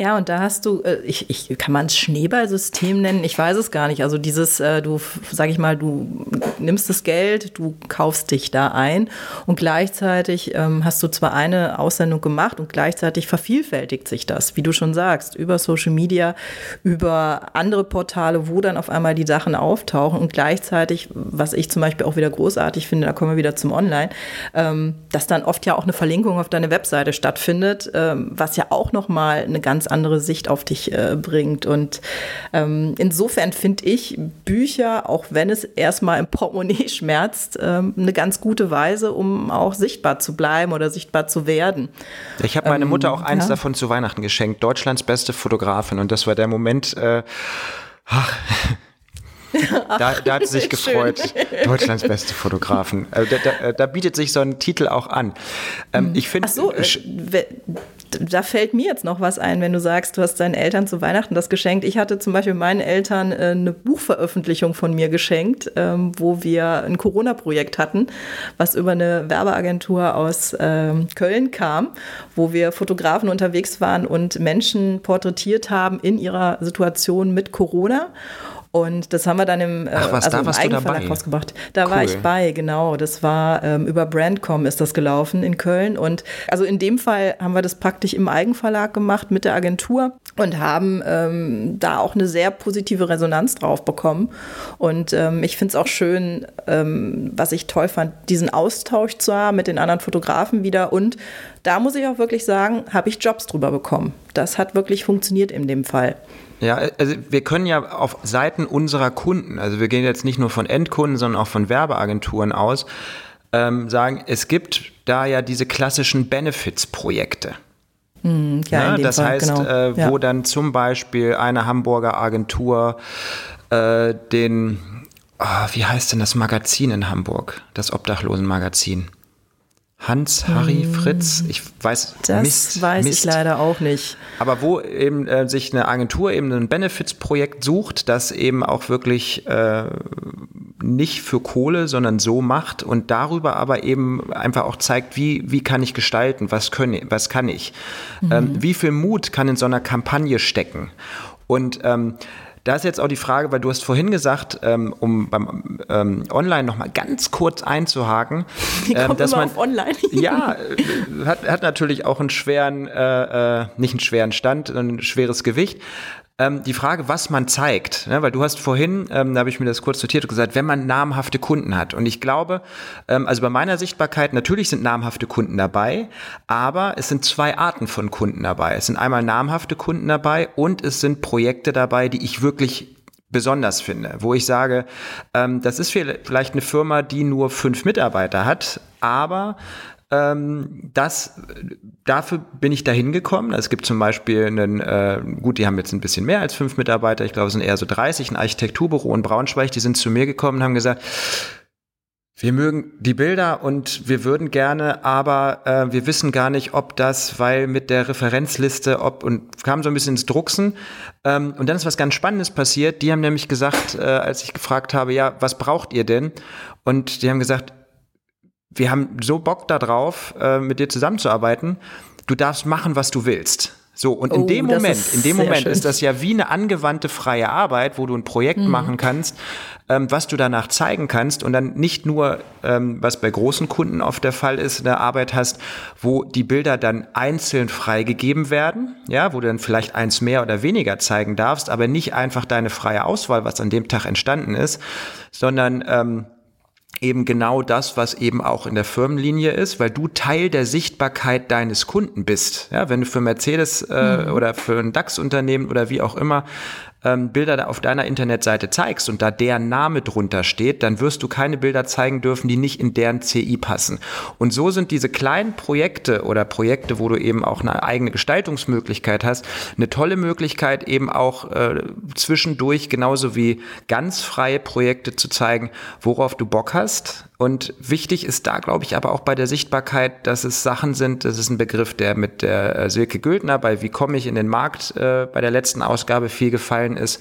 Ja, und da hast du, äh, ich, ich kann man es Schneeballsystem nennen? Ich weiß es gar nicht. Also dieses, äh, du, sag ich mal, du nimmst das Geld, du kaufst dich da ein und gleichzeitig ähm, hast du zwar eine Aussendung gemacht und gleichzeitig vervielfältigt sich das, wie du schon sagst, über Social Media, über andere Portale, wo dann auf einmal die Sachen auftauchen und gleichzeitig, was ich zum Beispiel auch wieder großartig finde, da kommen wir wieder zum Online, ähm, dass dann oft ja auch eine Verlinkung auf deine Webseite stattfindet, ähm, was ja auch nochmal eine ganz andere Sicht auf dich äh, bringt. Und ähm, insofern finde ich Bücher, auch wenn es erstmal im Portemonnaie schmerzt, ähm, eine ganz gute Weise, um auch sichtbar zu bleiben oder sichtbar zu werden. Ich habe meine Mutter auch eins ja. davon zu Weihnachten geschenkt, Deutschlands beste Fotografin. Und das war der Moment, äh, ach, da, da hat sie sich gefreut. Deutschlands beste Fotografen. Äh, da, da, da, bietet sich so ein Titel auch an. Ähm, ich finde. so, äh, da fällt mir jetzt noch was ein, wenn du sagst, du hast deinen Eltern zu Weihnachten das geschenkt. Ich hatte zum Beispiel meinen Eltern äh, eine Buchveröffentlichung von mir geschenkt, ähm, wo wir ein Corona-Projekt hatten, was über eine Werbeagentur aus ähm, Köln kam, wo wir Fotografen unterwegs waren und Menschen porträtiert haben in ihrer Situation mit Corona. Und das haben wir dann im, äh, Ach, was, also da im Eigenverlag rausgebracht. Da cool. war ich bei, genau. Das war ähm, über Brandcom ist das gelaufen in Köln. Und also in dem Fall haben wir das praktisch im Eigenverlag gemacht mit der Agentur und haben ähm, da auch eine sehr positive Resonanz drauf bekommen. Und ähm, ich finde es auch schön, ähm, was ich toll fand, diesen Austausch zu haben mit den anderen Fotografen wieder. Und da muss ich auch wirklich sagen, habe ich Jobs drüber bekommen. Das hat wirklich funktioniert in dem Fall. Ja, also wir können ja auf Seiten unserer Kunden, also wir gehen jetzt nicht nur von Endkunden, sondern auch von Werbeagenturen aus, ähm, sagen, es gibt da ja diese klassischen Benefits-Projekte. Mm, ja, ja das Fall, heißt, genau. äh, wo ja. dann zum Beispiel eine Hamburger Agentur äh, den, oh, wie heißt denn das Magazin in Hamburg, das Obdachlosenmagazin? Hans, Harry, hm. Fritz, ich weiß, das Mist, weiß Mist. ich leider auch nicht. Aber wo eben äh, sich eine Agentur eben ein Benefits-Projekt sucht, das eben auch wirklich äh, nicht für Kohle, sondern so macht und darüber aber eben einfach auch zeigt, wie, wie kann ich gestalten, was, können, was kann ich, mhm. ähm, wie viel Mut kann in so einer Kampagne stecken. Und ähm, da ist jetzt auch die Frage, weil du hast vorhin gesagt, ähm, um beim ähm, Online noch mal ganz kurz einzuhaken, ähm, dass man online. ja äh, hat, hat natürlich auch einen schweren, äh, äh, nicht einen schweren Stand, ein schweres Gewicht ähm, die Frage, was man zeigt, ne? weil du hast vorhin, ähm, da habe ich mir das kurz notiert, gesagt, wenn man namhafte Kunden hat. Und ich glaube, ähm, also bei meiner Sichtbarkeit, natürlich sind namhafte Kunden dabei, aber es sind zwei Arten von Kunden dabei. Es sind einmal namhafte Kunden dabei und es sind Projekte dabei, die ich wirklich besonders finde, wo ich sage, ähm, das ist vielleicht eine Firma, die nur fünf Mitarbeiter hat, aber ähm, das, dafür bin ich da hingekommen. Es gibt zum Beispiel einen, äh, gut, die haben jetzt ein bisschen mehr als fünf Mitarbeiter, ich glaube, es sind eher so 30, ein Architekturbüro in Braunschweig, die sind zu mir gekommen und haben gesagt, wir mögen die Bilder und wir würden gerne, aber äh, wir wissen gar nicht, ob das, weil mit der Referenzliste, ob und kam so ein bisschen ins Drucksen. Ähm, und dann ist was ganz Spannendes passiert. Die haben nämlich gesagt, äh, als ich gefragt habe, ja, was braucht ihr denn? Und die haben gesagt, wir haben so Bock darauf, äh, mit dir zusammenzuarbeiten. Du darfst machen, was du willst. So, und in oh, dem Moment, in dem Moment schön. ist das ja wie eine angewandte freie Arbeit, wo du ein Projekt mhm. machen kannst, ähm, was du danach zeigen kannst und dann nicht nur, ähm, was bei großen Kunden oft der Fall ist, eine Arbeit hast, wo die Bilder dann einzeln freigegeben werden, ja, wo du dann vielleicht eins mehr oder weniger zeigen darfst, aber nicht einfach deine freie Auswahl, was an dem Tag entstanden ist, sondern ähm, eben genau das, was eben auch in der Firmenlinie ist, weil du Teil der Sichtbarkeit deines Kunden bist. Ja, wenn du für Mercedes äh, mhm. oder für ein DAX-Unternehmen oder wie auch immer ähm, Bilder auf deiner Internetseite zeigst und da deren Name drunter steht, dann wirst du keine Bilder zeigen dürfen, die nicht in deren CI passen. Und so sind diese kleinen Projekte oder Projekte, wo du eben auch eine eigene Gestaltungsmöglichkeit hast, eine tolle Möglichkeit eben auch äh, zwischendurch genauso wie ganz freie Projekte zu zeigen, worauf du Bock hast. Und wichtig ist da, glaube ich, aber auch bei der Sichtbarkeit, dass es Sachen sind, das ist ein Begriff, der mit der äh, Silke Güldner bei Wie komme ich in den Markt äh, bei der letzten Ausgabe viel gefallen ist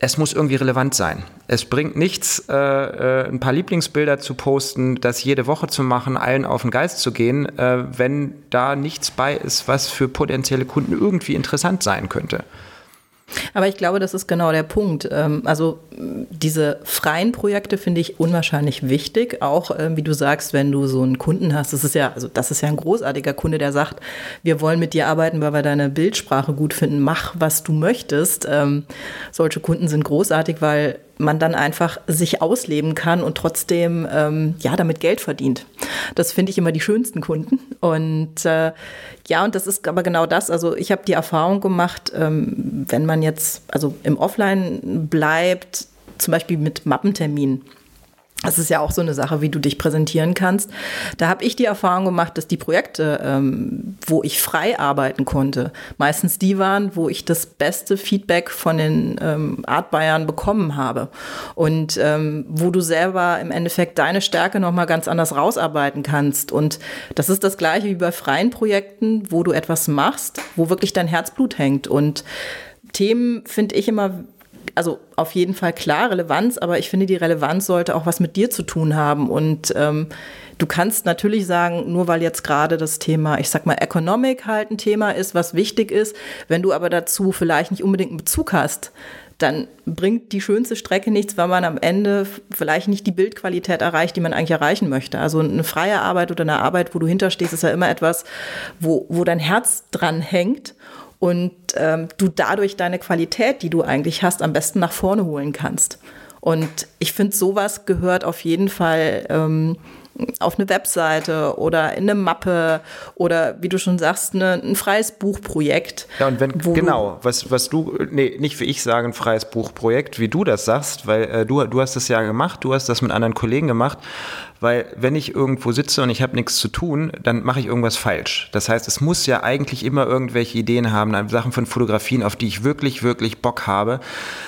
es muss irgendwie relevant sein. Es bringt nichts, äh, äh, ein paar Lieblingsbilder zu posten, das jede Woche zu machen, allen auf den Geist zu gehen, äh, wenn da nichts bei ist, was für potenzielle Kunden irgendwie interessant sein könnte. Aber ich glaube, das ist genau der Punkt. Ähm, also diese freien Projekte finde ich unwahrscheinlich wichtig. Auch ähm, wie du sagst, wenn du so einen Kunden hast, das ist ja, also das ist ja ein großartiger Kunde, der sagt, wir wollen mit dir arbeiten, weil wir deine Bildsprache gut finden. Mach, was du möchtest. Ähm, solche Kunden sind großartig, weil man dann einfach sich ausleben kann und trotzdem ähm, ja damit Geld verdient. Das finde ich immer die schönsten Kunden. Und äh, ja, und das ist aber genau das. Also ich habe die Erfahrung gemacht, ähm, wenn man jetzt also im Offline bleibt, zum Beispiel mit Mappenterminen das ist ja auch so eine Sache, wie du dich präsentieren kannst. Da habe ich die Erfahrung gemacht, dass die Projekte, ähm, wo ich frei arbeiten konnte, meistens die waren, wo ich das beste Feedback von den ähm, Art Bayern bekommen habe. Und ähm, wo du selber im Endeffekt deine Stärke nochmal ganz anders rausarbeiten kannst. Und das ist das gleiche wie bei freien Projekten, wo du etwas machst, wo wirklich dein Herzblut hängt. Und Themen finde ich immer also auf jeden Fall klar Relevanz, aber ich finde, die Relevanz sollte auch was mit dir zu tun haben. Und ähm, du kannst natürlich sagen, nur weil jetzt gerade das Thema, ich sag mal, Economic halt ein Thema ist, was wichtig ist, wenn du aber dazu vielleicht nicht unbedingt einen Bezug hast, dann bringt die schönste Strecke nichts, weil man am Ende vielleicht nicht die Bildqualität erreicht, die man eigentlich erreichen möchte. Also eine freie Arbeit oder eine Arbeit, wo du hinterstehst, ist ja immer etwas, wo, wo dein Herz dran hängt und ähm, du dadurch deine Qualität, die du eigentlich hast, am besten nach vorne holen kannst. Und ich finde, sowas gehört auf jeden Fall ähm, auf eine Webseite oder in eine Mappe oder wie du schon sagst, eine, ein freies Buchprojekt. Ja, und wenn, genau, was, was du, nee, nicht wie ich sage, ein freies Buchprojekt, wie du das sagst, weil äh, du, du hast das ja gemacht, du hast das mit anderen Kollegen gemacht, weil wenn ich irgendwo sitze und ich habe nichts zu tun, dann mache ich irgendwas falsch. Das heißt, es muss ja eigentlich immer irgendwelche Ideen haben, Sachen von Fotografien, auf die ich wirklich, wirklich Bock habe.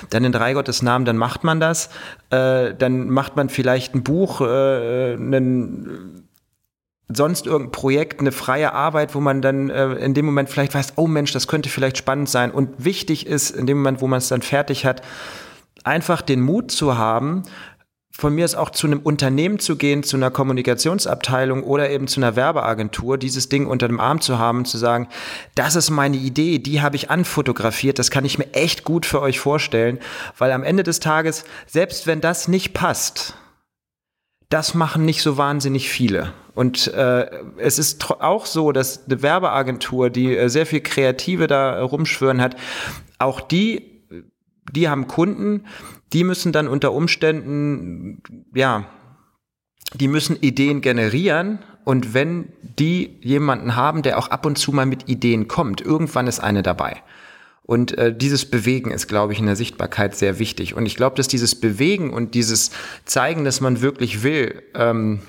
Dann in drei Gottes Namen, dann macht man das. Äh, dann macht man vielleicht ein Buch, äh, einen sonst irgendein Projekt, eine freie Arbeit, wo man dann äh, in dem Moment vielleicht weiß, oh Mensch, das könnte vielleicht spannend sein. Und wichtig ist, in dem Moment, wo man es dann fertig hat, einfach den Mut zu haben, von mir ist auch zu einem Unternehmen zu gehen, zu einer Kommunikationsabteilung oder eben zu einer Werbeagentur, dieses Ding unter dem Arm zu haben, zu sagen, das ist meine Idee, die habe ich anfotografiert, das kann ich mir echt gut für euch vorstellen, weil am Ende des Tages, selbst wenn das nicht passt, das machen nicht so wahnsinnig viele. Und äh, es ist auch so, dass eine Werbeagentur, die äh, sehr viel Kreative da rumschwören hat, auch die die haben Kunden, die müssen dann unter Umständen, ja, die müssen Ideen generieren und wenn die jemanden haben, der auch ab und zu mal mit Ideen kommt, irgendwann ist eine dabei. Und äh, dieses Bewegen ist, glaube ich, in der Sichtbarkeit sehr wichtig. Und ich glaube, dass dieses Bewegen und dieses Zeigen, dass man wirklich will, ähm,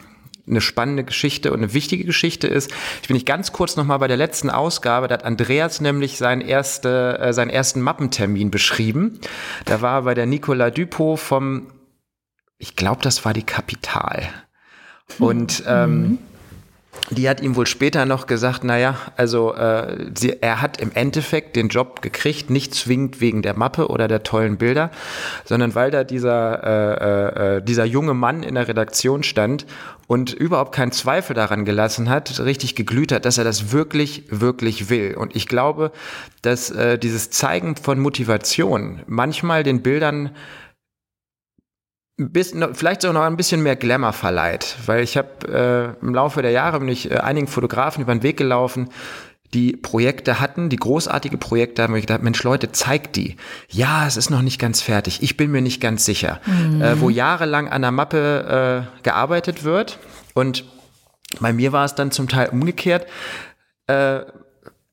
eine spannende Geschichte und eine wichtige Geschichte ist. Ich bin nicht ganz kurz noch mal bei der letzten Ausgabe, da hat Andreas nämlich seinen, erste, äh, seinen ersten Mappentermin beschrieben. Da war er bei der Nicola Dupont vom, ich glaube, das war die Kapital. Und ähm, mhm. Die hat ihm wohl später noch gesagt, naja, also äh, sie, er hat im Endeffekt den Job gekriegt, nicht zwingend wegen der Mappe oder der tollen Bilder, sondern weil da dieser, äh, äh, dieser junge Mann in der Redaktion stand und überhaupt keinen Zweifel daran gelassen hat, richtig geglüht hat, dass er das wirklich, wirklich will. Und ich glaube, dass äh, dieses Zeigen von Motivation manchmal den Bildern bisschen, vielleicht sogar noch ein bisschen mehr Glamour verleiht, weil ich habe äh, im Laufe der Jahre bin ich äh, einigen Fotografen über den Weg gelaufen, die Projekte hatten, die großartige Projekte haben, wo ich gedacht, Mensch Leute, zeigt die. Ja, es ist noch nicht ganz fertig. Ich bin mir nicht ganz sicher. Mhm. Äh, wo jahrelang an der Mappe äh, gearbeitet wird und bei mir war es dann zum Teil umgekehrt. Äh,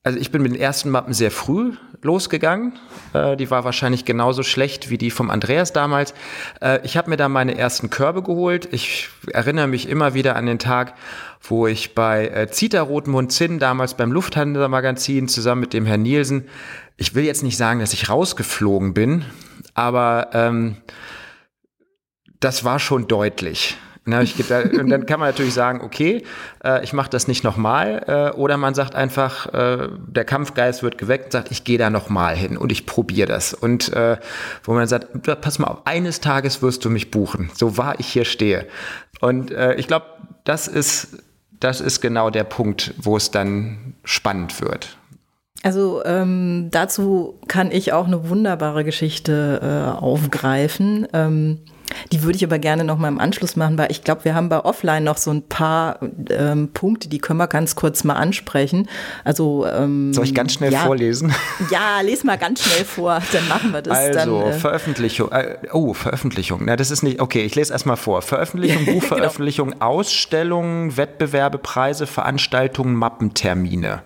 also ich bin mit den ersten Mappen sehr früh losgegangen. Äh, die war wahrscheinlich genauso schlecht wie die vom Andreas damals. Äh, ich habe mir da meine ersten Körbe geholt. Ich erinnere mich immer wieder an den Tag, wo ich bei äh, Zita Rotenmund Zinn, damals beim Lufthansa-Magazin, zusammen mit dem Herrn Nielsen, ich will jetzt nicht sagen, dass ich rausgeflogen bin, aber ähm, das war schon deutlich. Na, ich, und dann kann man natürlich sagen, okay, äh, ich mache das nicht nochmal. Äh, oder man sagt einfach, äh, der Kampfgeist wird geweckt und sagt, ich gehe da nochmal hin und ich probiere das. Und äh, wo man sagt, pass mal auf, eines Tages wirst du mich buchen, so wahr ich hier stehe. Und äh, ich glaube, das ist, das ist genau der Punkt, wo es dann spannend wird. Also ähm, dazu kann ich auch eine wunderbare Geschichte äh, aufgreifen. Ähm, die würde ich aber gerne noch mal im Anschluss machen, weil ich glaube, wir haben bei Offline noch so ein paar ähm, Punkte, die können wir ganz kurz mal ansprechen. Also ähm, soll ich ganz schnell ja, vorlesen? Ja, les mal ganz schnell vor, dann machen wir das. Also dann, äh, Veröffentlichung. Äh, oh, Veröffentlichung. Na, das ist nicht. Okay, ich lese erstmal vor. Veröffentlichung. Buchveröffentlichung, genau. Ausstellungen, Wettbewerbe, Preise, Veranstaltungen, Mappentermine.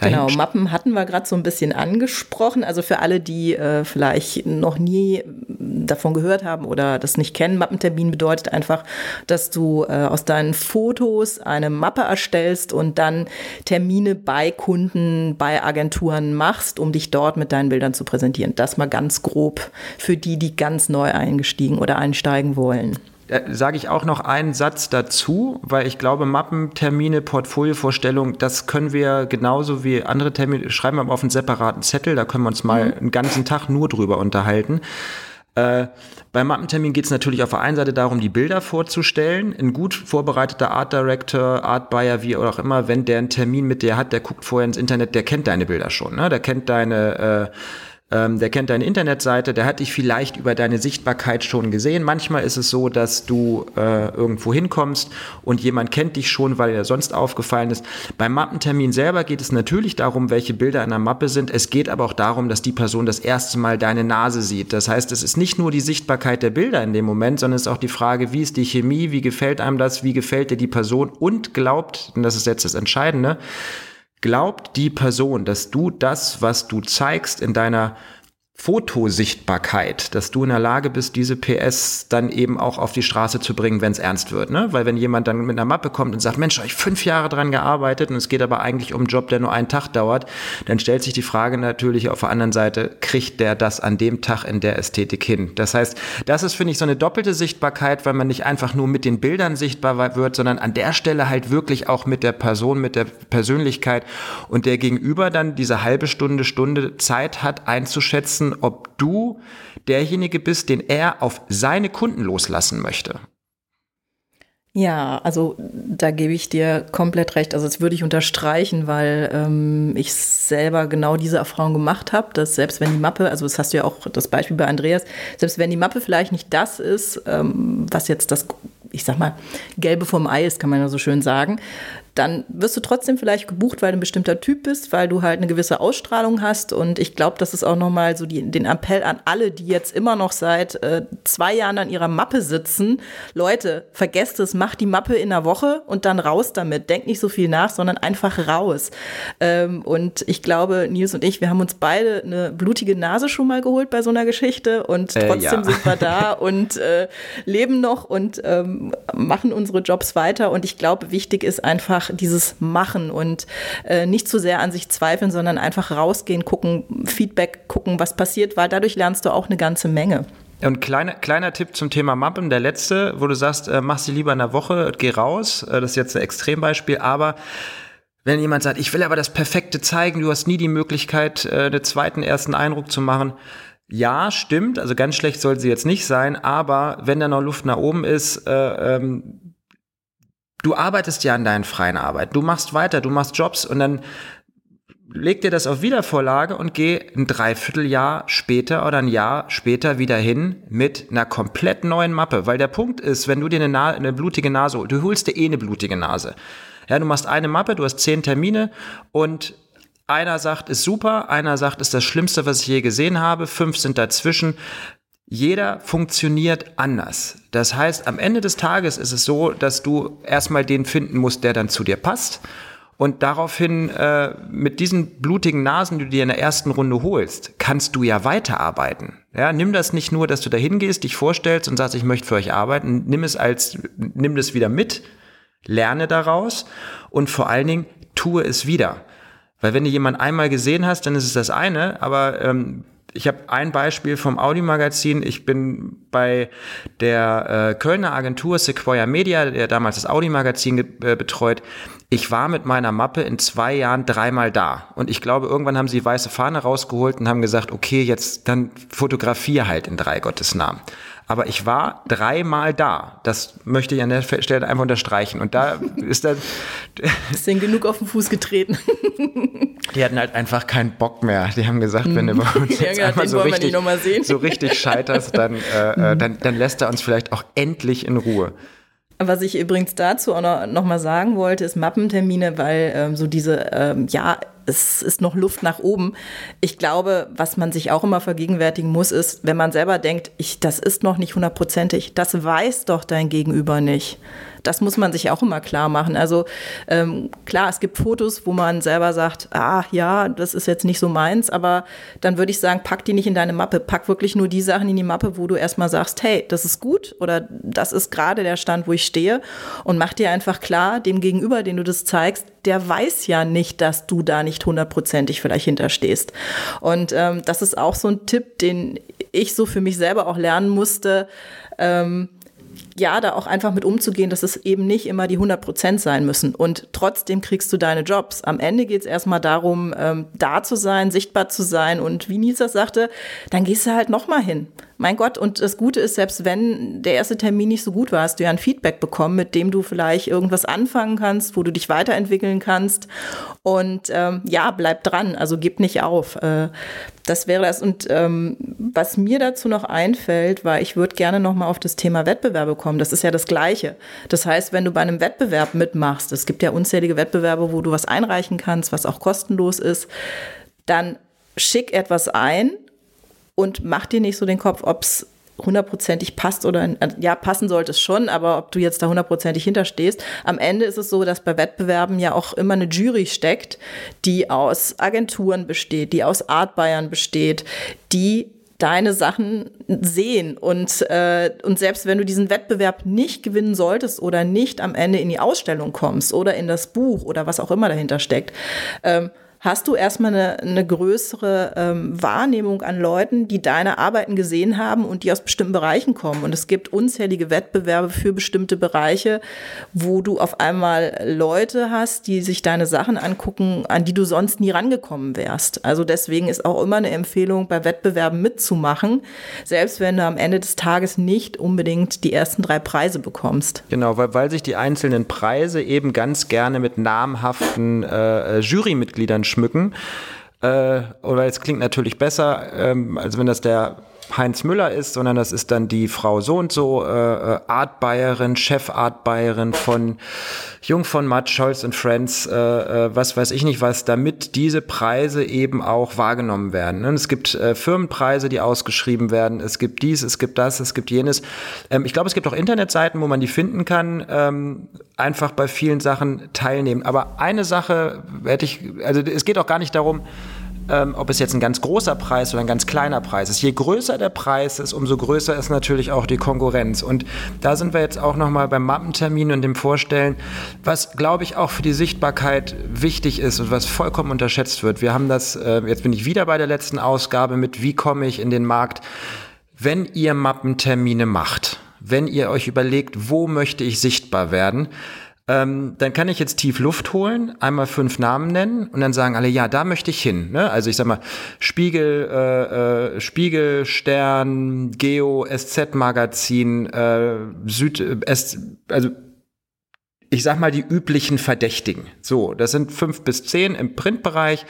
Genau, Mappen hatten wir gerade so ein bisschen angesprochen. Also für alle, die äh, vielleicht noch nie davon gehört haben oder das nicht kennen, Mappentermin bedeutet einfach, dass du äh, aus deinen Fotos eine Mappe erstellst und dann Termine bei Kunden, bei Agenturen machst, um dich dort mit deinen Bildern zu präsentieren. Das mal ganz grob für die, die ganz neu eingestiegen oder einsteigen wollen sage ich auch noch einen Satz dazu, weil ich glaube, Mappentermine, Portfoliovorstellungen, das können wir genauso wie andere Termine, schreiben wir mal auf einen separaten Zettel, da können wir uns mal mhm. einen ganzen Tag nur drüber unterhalten. Äh, beim Mappentermin geht es natürlich auf der einen Seite darum, die Bilder vorzustellen. Ein gut vorbereiteter Art Director, Art Buyer, wie auch immer, wenn der einen Termin mit dir hat, der guckt vorher ins Internet, der kennt deine Bilder schon. Ne? Der kennt deine äh, ähm, der kennt deine Internetseite, der hat dich vielleicht über deine Sichtbarkeit schon gesehen. Manchmal ist es so, dass du äh, irgendwo hinkommst und jemand kennt dich schon, weil er sonst aufgefallen ist. Beim Mappentermin selber geht es natürlich darum, welche Bilder in der Mappe sind. Es geht aber auch darum, dass die Person das erste Mal deine Nase sieht. Das heißt, es ist nicht nur die Sichtbarkeit der Bilder in dem Moment, sondern es ist auch die Frage, wie ist die Chemie, wie gefällt einem das, wie gefällt dir die Person und glaubt, und das ist jetzt das Entscheidende, Glaubt die Person, dass du das, was du zeigst in deiner Fotosichtbarkeit, dass du in der Lage bist, diese PS dann eben auch auf die Straße zu bringen, wenn es ernst wird. Ne? Weil wenn jemand dann mit einer Mappe kommt und sagt, Mensch, habe ich fünf Jahre dran gearbeitet und es geht aber eigentlich um einen Job, der nur einen Tag dauert, dann stellt sich die Frage natürlich auf der anderen Seite, kriegt der das an dem Tag in der Ästhetik hin? Das heißt, das ist, finde ich, so eine doppelte Sichtbarkeit, weil man nicht einfach nur mit den Bildern sichtbar wird, sondern an der Stelle halt wirklich auch mit der Person, mit der Persönlichkeit und der Gegenüber dann diese halbe Stunde, Stunde Zeit hat einzuschätzen, ob du derjenige bist, den er auf seine Kunden loslassen möchte. Ja, also da gebe ich dir komplett recht. Also das würde ich unterstreichen, weil ähm, ich selber genau diese Erfahrung gemacht habe, dass selbst wenn die Mappe, also das hast du ja auch das Beispiel bei Andreas, selbst wenn die Mappe vielleicht nicht das ist, ähm, was jetzt das, ich sag mal, Gelbe vom Ei ist, kann man ja so schön sagen, dann wirst du trotzdem vielleicht gebucht, weil du ein bestimmter Typ bist, weil du halt eine gewisse Ausstrahlung hast. Und ich glaube, das ist auch nochmal so die, den Appell an alle, die jetzt immer noch seit äh, zwei Jahren an ihrer Mappe sitzen. Leute, vergesst es, macht die Mappe in einer Woche und dann raus damit. Denkt nicht so viel nach, sondern einfach raus. Ähm, und ich glaube, Nils und ich, wir haben uns beide eine blutige Nase schon mal geholt bei so einer Geschichte und äh, trotzdem ja. sind wir da und äh, leben noch und ähm, machen unsere Jobs weiter. Und ich glaube, wichtig ist einfach, dieses Machen und äh, nicht zu sehr an sich zweifeln, sondern einfach rausgehen, gucken, Feedback gucken, was passiert, weil dadurch lernst du auch eine ganze Menge. Und kleiner, kleiner Tipp zum Thema Mappen, der letzte, wo du sagst, äh, mach sie lieber in der Woche, geh raus. Äh, das ist jetzt ein Extrembeispiel, aber wenn jemand sagt, ich will aber das Perfekte zeigen, du hast nie die Möglichkeit, äh, einen zweiten, ersten Eindruck zu machen. Ja, stimmt, also ganz schlecht soll sie jetzt nicht sein, aber wenn da noch Luft nach oben ist, äh, ähm, du arbeitest ja an deinen freien Arbeit, du machst weiter, du machst Jobs und dann leg dir das auf Wiedervorlage und geh ein Dreivierteljahr später oder ein Jahr später wieder hin mit einer komplett neuen Mappe. Weil der Punkt ist, wenn du dir eine, Na eine blutige Nase holst, du holst dir eh eine blutige Nase. Ja, du machst eine Mappe, du hast zehn Termine und einer sagt, ist super, einer sagt, ist das Schlimmste, was ich je gesehen habe, fünf sind dazwischen. Jeder funktioniert anders. Das heißt, am Ende des Tages ist es so, dass du erstmal den finden musst, der dann zu dir passt. Und daraufhin, äh, mit diesen blutigen Nasen, die du dir in der ersten Runde holst, kannst du ja weiterarbeiten. Ja, nimm das nicht nur, dass du da hingehst, dich vorstellst und sagst, ich möchte für euch arbeiten. Nimm es als, nimm das wieder mit, lerne daraus und vor allen Dingen tue es wieder. Weil wenn du jemanden einmal gesehen hast, dann ist es das eine, aber ähm, ich habe ein Beispiel vom Audi-Magazin. Ich bin bei der äh, Kölner Agentur Sequoia Media, der damals das Audi-Magazin äh, betreut. Ich war mit meiner Mappe in zwei Jahren dreimal da. Und ich glaube, irgendwann haben sie weiße Fahne rausgeholt und haben gesagt, okay, jetzt dann fotografier halt in drei Gottes Namen aber ich war dreimal da. Das möchte ich an der Stelle einfach unterstreichen. Und da ist dann. Ist denen genug auf den Fuß getreten. Die hatten halt einfach keinen Bock mehr. Die haben gesagt, wenn du bei uns jetzt ja, einmal so richtig, so richtig scheiterst, dann, äh, äh, dann, dann lässt er uns vielleicht auch endlich in Ruhe. Was ich übrigens dazu auch noch, noch mal sagen wollte, ist Mappentermine, weil ähm, so diese, ähm, ja, es ist noch Luft nach oben. Ich glaube, was man sich auch immer vergegenwärtigen muss, ist, wenn man selber denkt, ich, das ist noch nicht hundertprozentig, das weiß doch dein Gegenüber nicht. Das muss man sich auch immer klar machen. Also ähm, klar, es gibt Fotos, wo man selber sagt, ah ja, das ist jetzt nicht so meins, aber dann würde ich sagen, pack die nicht in deine Mappe. Pack wirklich nur die Sachen in die Mappe, wo du erstmal sagst, hey, das ist gut oder das ist gerade der Stand, wo ich stehe und mach dir einfach klar, dem Gegenüber, den du das zeigst, der weiß ja nicht, dass du da nicht hundertprozentig vielleicht hinterstehst. Und ähm, das ist auch so ein Tipp, den ich so für mich selber auch lernen musste. Ähm, ja, da auch einfach mit umzugehen, dass es eben nicht immer die 100 Prozent sein müssen. Und trotzdem kriegst du deine Jobs. Am Ende geht es erstmal darum, ähm, da zu sein, sichtbar zu sein. Und wie Nisa sagte, dann gehst du halt nochmal hin. Mein Gott, und das Gute ist, selbst wenn der erste Termin nicht so gut war, hast du ja ein Feedback bekommen, mit dem du vielleicht irgendwas anfangen kannst, wo du dich weiterentwickeln kannst. Und ähm, ja, bleib dran, also gib nicht auf. Äh, das wäre das. Und ähm, was mir dazu noch einfällt, war, ich würde gerne noch mal auf das Thema Wettbewerbe kommen. Das ist ja das Gleiche. Das heißt, wenn du bei einem Wettbewerb mitmachst, es gibt ja unzählige Wettbewerbe, wo du was einreichen kannst, was auch kostenlos ist, dann schick etwas ein und mach dir nicht so den Kopf, ob es hundertprozentig passt oder ja, passen sollte es schon, aber ob du jetzt da hundertprozentig hinterstehst. Am Ende ist es so, dass bei Wettbewerben ja auch immer eine Jury steckt, die aus Agenturen besteht, die aus Art Bayern besteht, die deine Sachen sehen. Und, äh, und selbst wenn du diesen Wettbewerb nicht gewinnen solltest oder nicht am Ende in die Ausstellung kommst oder in das Buch oder was auch immer dahinter steckt, ähm, hast du erstmal eine, eine größere ähm, Wahrnehmung an Leuten, die deine Arbeiten gesehen haben und die aus bestimmten Bereichen kommen. Und es gibt unzählige Wettbewerbe für bestimmte Bereiche, wo du auf einmal Leute hast, die sich deine Sachen angucken, an die du sonst nie rangekommen wärst. Also deswegen ist auch immer eine Empfehlung, bei Wettbewerben mitzumachen, selbst wenn du am Ende des Tages nicht unbedingt die ersten drei Preise bekommst. Genau, weil, weil sich die einzelnen Preise eben ganz gerne mit namhaften äh, äh Jurymitgliedern schmücken. Äh, oder es klingt natürlich besser, ähm, als wenn das der Heinz Müller ist, sondern das ist dann die Frau so und so, äh, äh Artbayerin, Chefartbayerin von Jung von Matt, Scholz und Friends, äh, äh, was weiß ich nicht was, damit diese Preise eben auch wahrgenommen werden. Und es gibt äh, Firmenpreise, die ausgeschrieben werden, es gibt dies, es gibt das, es gibt jenes. Ähm, ich glaube, es gibt auch Internetseiten, wo man die finden kann, ähm, einfach bei vielen Sachen teilnehmen. Aber eine Sache hätte ich, also es geht auch gar nicht darum, ähm, ob es jetzt ein ganz großer Preis oder ein ganz kleiner Preis ist. Je größer der Preis ist, umso größer ist natürlich auch die Konkurrenz. Und da sind wir jetzt auch nochmal beim Mappentermin und dem Vorstellen, was, glaube ich, auch für die Sichtbarkeit wichtig ist und was vollkommen unterschätzt wird. Wir haben das, äh, jetzt bin ich wieder bei der letzten Ausgabe mit, wie komme ich in den Markt, wenn ihr Mappentermine macht. Wenn ihr euch überlegt, wo möchte ich sichtbar werden, ähm, dann kann ich jetzt tief Luft holen, einmal fünf Namen nennen und dann sagen alle, ja, da möchte ich hin. Ne? Also ich sag mal, Spiegel, äh, äh, Spiegel, Stern, Geo, SZ Magazin, äh, Süd, äh, S, also ich sag mal, die üblichen Verdächtigen. So, das sind fünf bis zehn im Printbereich.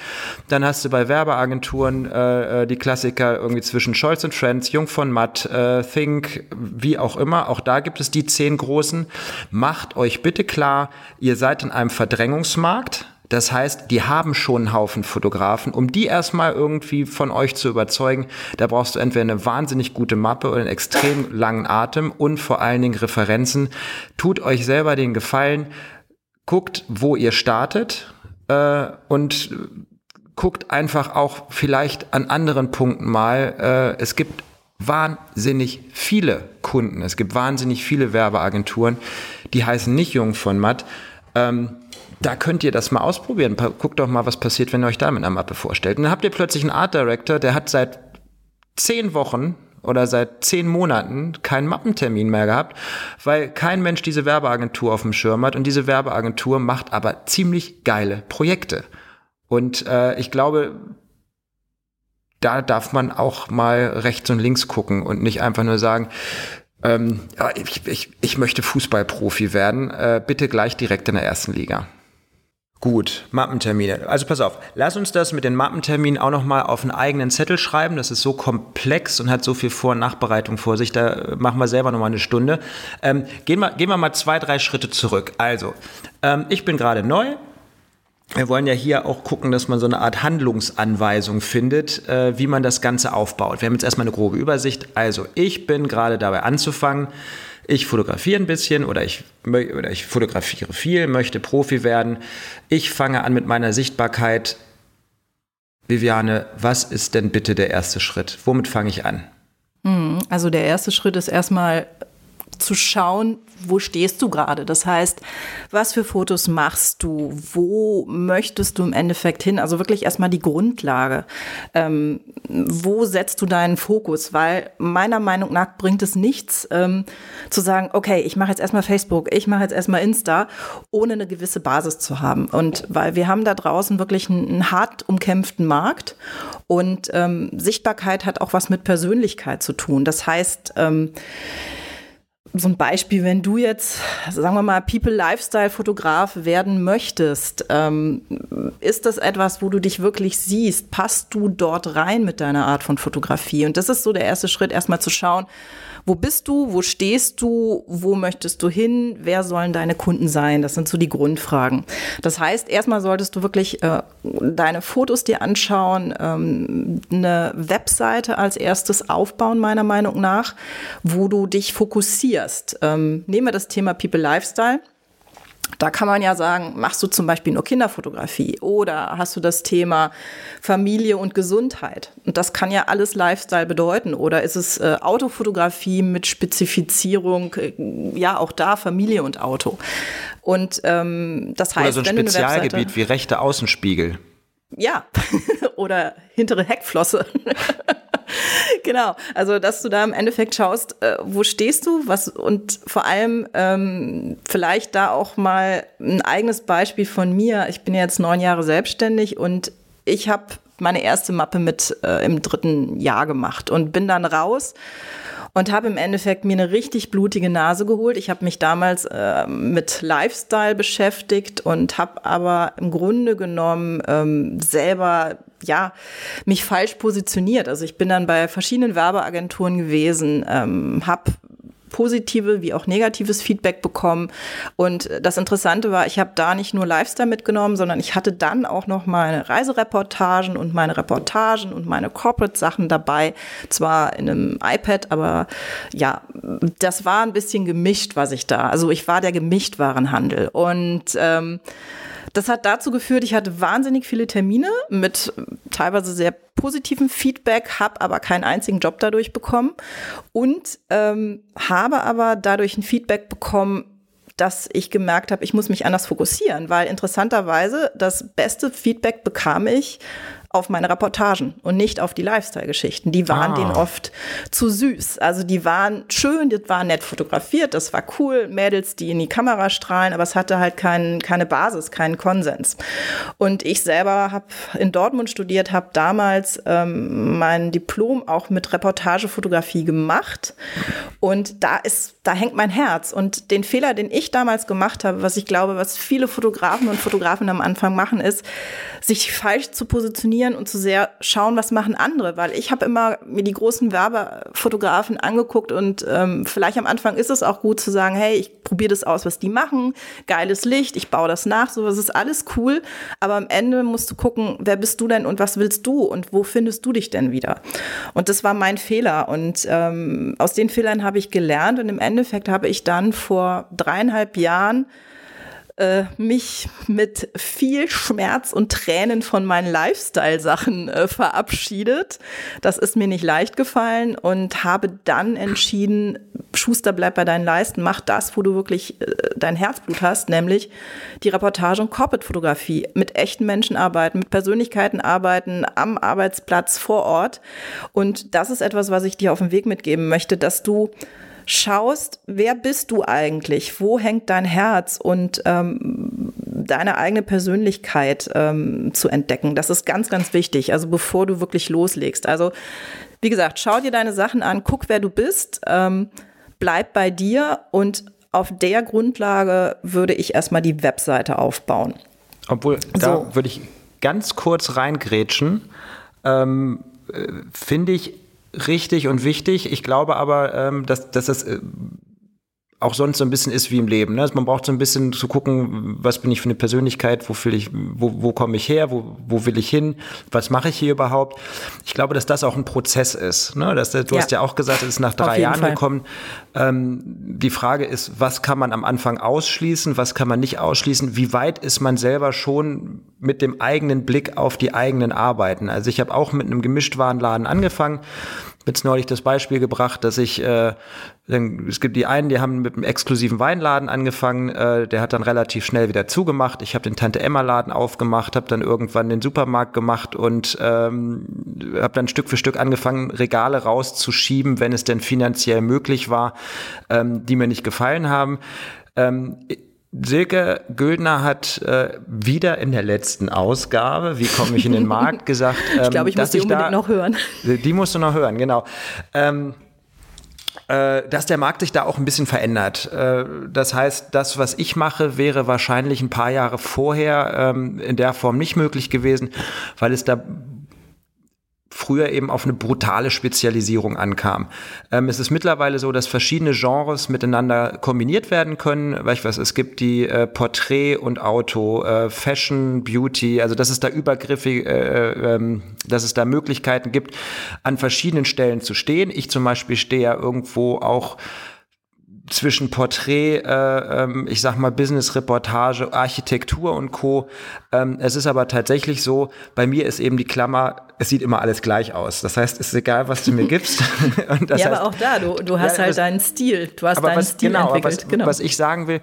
Dann hast du bei Werbeagenturen äh, äh die Klassiker irgendwie zwischen Scholz und Friends, Jung von Matt, äh, Think, wie auch immer. Auch da gibt es die zehn großen. Macht euch bitte klar, ihr seid in einem Verdrängungsmarkt. Das heißt, die haben schon einen Haufen Fotografen. Um die erstmal irgendwie von euch zu überzeugen, da brauchst du entweder eine wahnsinnig gute Mappe oder einen extrem langen Atem und vor allen Dingen Referenzen. Tut euch selber den Gefallen, guckt, wo ihr startet äh, und guckt einfach auch vielleicht an anderen Punkten mal. Äh, es gibt wahnsinnig viele Kunden. Es gibt wahnsinnig viele Werbeagenturen, die heißen nicht Jung von Matt. Ähm, da könnt ihr das mal ausprobieren. Guckt doch mal, was passiert, wenn ihr euch da mit einer Mappe vorstellt. Und dann habt ihr plötzlich einen Art Director, der hat seit zehn Wochen oder seit zehn Monaten keinen Mappentermin mehr gehabt, weil kein Mensch diese Werbeagentur auf dem Schirm hat und diese Werbeagentur macht aber ziemlich geile Projekte. Und äh, ich glaube, da darf man auch mal rechts und links gucken und nicht einfach nur sagen, ähm, ja, ich, ich, ich möchte Fußballprofi werden, äh, bitte gleich direkt in der ersten Liga. Gut, Mappentermine. Also pass auf, lass uns das mit den Mappenterminen auch nochmal auf einen eigenen Zettel schreiben. Das ist so komplex und hat so viel Vor- und Nachbereitung vor sich. Da machen wir selber nochmal eine Stunde. Ähm, gehen, wir, gehen wir mal zwei, drei Schritte zurück. Also, ähm, ich bin gerade neu. Wir wollen ja hier auch gucken, dass man so eine Art Handlungsanweisung findet, äh, wie man das Ganze aufbaut. Wir haben jetzt erstmal eine grobe Übersicht. Also, ich bin gerade dabei anzufangen ich fotografiere ein bisschen oder ich, oder ich fotografiere viel, möchte Profi werden. Ich fange an mit meiner Sichtbarkeit. Viviane, was ist denn bitte der erste Schritt? Womit fange ich an? Hm, also der erste Schritt ist erstmal zu schauen, wo stehst du gerade? Das heißt, was für Fotos machst du? Wo möchtest du im Endeffekt hin? Also wirklich erstmal die Grundlage. Ähm, wo setzt du deinen Fokus? Weil meiner Meinung nach bringt es nichts, ähm, zu sagen, okay, ich mache jetzt erstmal Facebook, ich mache jetzt erstmal Insta, ohne eine gewisse Basis zu haben. Und weil wir haben da draußen wirklich einen, einen hart umkämpften Markt und ähm, Sichtbarkeit hat auch was mit Persönlichkeit zu tun. Das heißt, ähm, so ein Beispiel, wenn du jetzt, sagen wir mal, People-Lifestyle-Fotograf werden möchtest, ähm, ist das etwas, wo du dich wirklich siehst? Passt du dort rein mit deiner Art von Fotografie? Und das ist so der erste Schritt, erstmal zu schauen, wo bist du, wo stehst du, wo möchtest du hin, wer sollen deine Kunden sein? Das sind so die Grundfragen. Das heißt, erstmal solltest du wirklich äh, deine Fotos dir anschauen, ähm, eine Webseite als erstes aufbauen, meiner Meinung nach, wo du dich fokussierst. Ähm, nehmen wir das Thema People Lifestyle. Da kann man ja sagen, machst du zum Beispiel nur Kinderfotografie oder hast du das Thema Familie und Gesundheit? Und das kann ja alles Lifestyle bedeuten. Oder ist es äh, Autofotografie mit Spezifizierung, äh, ja auch da Familie und Auto. Und ähm, das heißt, oder so ein Spezialgebiet wie rechte Außenspiegel. Ja, oder hintere Heckflosse. genau, also dass du da im Endeffekt schaust, äh, wo stehst du, was und vor allem ähm, vielleicht da auch mal ein eigenes Beispiel von mir. Ich bin jetzt neun Jahre selbstständig und ich habe meine erste Mappe mit äh, im dritten Jahr gemacht und bin dann raus und habe im Endeffekt mir eine richtig blutige Nase geholt. Ich habe mich damals äh, mit Lifestyle beschäftigt und habe aber im Grunde genommen ähm, selber ja, mich falsch positioniert. Also ich bin dann bei verschiedenen Werbeagenturen gewesen, ähm, habe positive wie auch negatives Feedback bekommen. Und das Interessante war, ich habe da nicht nur Lifestyle mitgenommen, sondern ich hatte dann auch noch meine Reisereportagen und meine Reportagen und meine Corporate-Sachen dabei. Zwar in einem iPad, aber ja, das war ein bisschen gemischt, was ich da. Also ich war der Gemischtwarenhandel. Und ähm, das hat dazu geführt, ich hatte wahnsinnig viele Termine mit teilweise sehr positivem Feedback, habe aber keinen einzigen Job dadurch bekommen und ähm, habe aber dadurch ein Feedback bekommen, dass ich gemerkt habe, ich muss mich anders fokussieren, weil interessanterweise das beste Feedback bekam ich auf meine Reportagen und nicht auf die Lifestyle-Geschichten. Die waren ah. denen oft zu süß. Also die waren schön, die waren nett fotografiert, das war cool, Mädels, die in die Kamera strahlen, aber es hatte halt kein, keine Basis, keinen Konsens. Und ich selber habe in Dortmund studiert, habe damals ähm, mein Diplom auch mit Reportagefotografie gemacht und da ist, da hängt mein Herz. Und den Fehler, den ich damals gemacht habe, was ich glaube, was viele Fotografen und Fotografen am Anfang machen, ist, sich falsch zu positionieren und zu sehr schauen, was machen andere. Weil ich habe immer mir die großen Werbefotografen angeguckt und ähm, vielleicht am Anfang ist es auch gut zu sagen, hey, ich probiere das aus, was die machen, geiles Licht, ich baue das nach, sowas ist alles cool. Aber am Ende musst du gucken, wer bist du denn und was willst du und wo findest du dich denn wieder? Und das war mein Fehler. Und ähm, aus den Fehlern habe ich gelernt und im Endeffekt habe ich dann vor dreieinhalb Jahren äh, mich mit viel Schmerz und Tränen von meinen Lifestyle-Sachen äh, verabschiedet. Das ist mir nicht leicht gefallen und habe dann entschieden, Schuster, bleib bei deinen Leisten, mach das, wo du wirklich äh, dein Herzblut hast, nämlich die Reportage und Corporate-Fotografie. Mit echten Menschen arbeiten, mit Persönlichkeiten arbeiten, am Arbeitsplatz, vor Ort. Und das ist etwas, was ich dir auf den Weg mitgeben möchte, dass du schaust, wer bist du eigentlich? Wo hängt dein Herz? Und ähm, deine eigene Persönlichkeit ähm, zu entdecken. Das ist ganz, ganz wichtig. Also bevor du wirklich loslegst. Also wie gesagt, schau dir deine Sachen an, guck, wer du bist, ähm, bleib bei dir und auf der Grundlage würde ich erstmal die Webseite aufbauen. Obwohl, da so. würde ich ganz kurz reingrätschen. Ähm, äh, Finde ich richtig und wichtig. Ich glaube aber, ähm, dass, dass das auch sonst so ein bisschen ist wie im Leben. Ne? Also man braucht so ein bisschen zu gucken, was bin ich für eine Persönlichkeit, wo, ich, wo, wo komme ich her, wo, wo will ich hin, was mache ich hier überhaupt. Ich glaube, dass das auch ein Prozess ist. Ne? Dass, du ja. hast ja auch gesagt, es ist nach drei Jahren Fall. gekommen. Ähm, die Frage ist, was kann man am Anfang ausschließen, was kann man nicht ausschließen, wie weit ist man selber schon mit dem eigenen Blick auf die eigenen Arbeiten. Also ich habe auch mit einem Gemischtwarenladen angefangen jetzt neulich das Beispiel gebracht, dass ich, äh, es gibt die einen, die haben mit einem exklusiven Weinladen angefangen, äh, der hat dann relativ schnell wieder zugemacht. Ich habe den Tante Emma Laden aufgemacht, habe dann irgendwann den Supermarkt gemacht und ähm, habe dann Stück für Stück angefangen, Regale rauszuschieben, wenn es denn finanziell möglich war, ähm, die mir nicht gefallen haben. Ähm, Silke Güldner hat äh, wieder in der letzten Ausgabe, wie komme ich in den Markt, gesagt, ähm, ich glaube, ich muss die unbedingt da, noch hören. Die musst du noch hören, genau. Ähm, äh, dass der Markt sich da auch ein bisschen verändert. Äh, das heißt, das, was ich mache, wäre wahrscheinlich ein paar Jahre vorher ähm, in der Form nicht möglich gewesen, weil es da früher eben auf eine brutale Spezialisierung ankam. Ähm, es ist mittlerweile so, dass verschiedene Genres miteinander kombiniert werden können. Weil ich weiß, es gibt die äh, Porträt und Auto, äh, Fashion, Beauty, also dass es da übergriffig, äh, äh, ähm, dass es da Möglichkeiten gibt, an verschiedenen Stellen zu stehen. Ich zum Beispiel stehe ja irgendwo auch zwischen Porträt, äh, ähm, ich sag mal Business-Reportage, Architektur und Co. Ähm, es ist aber tatsächlich so, bei mir ist eben die Klammer, es sieht immer alles gleich aus. Das heißt, es ist egal, was du mir gibst. ja, heißt, aber auch da, du, du hast ja, halt deinen Stil. Du hast deinen was, Stil genau, entwickelt. Was, genau. was ich sagen will,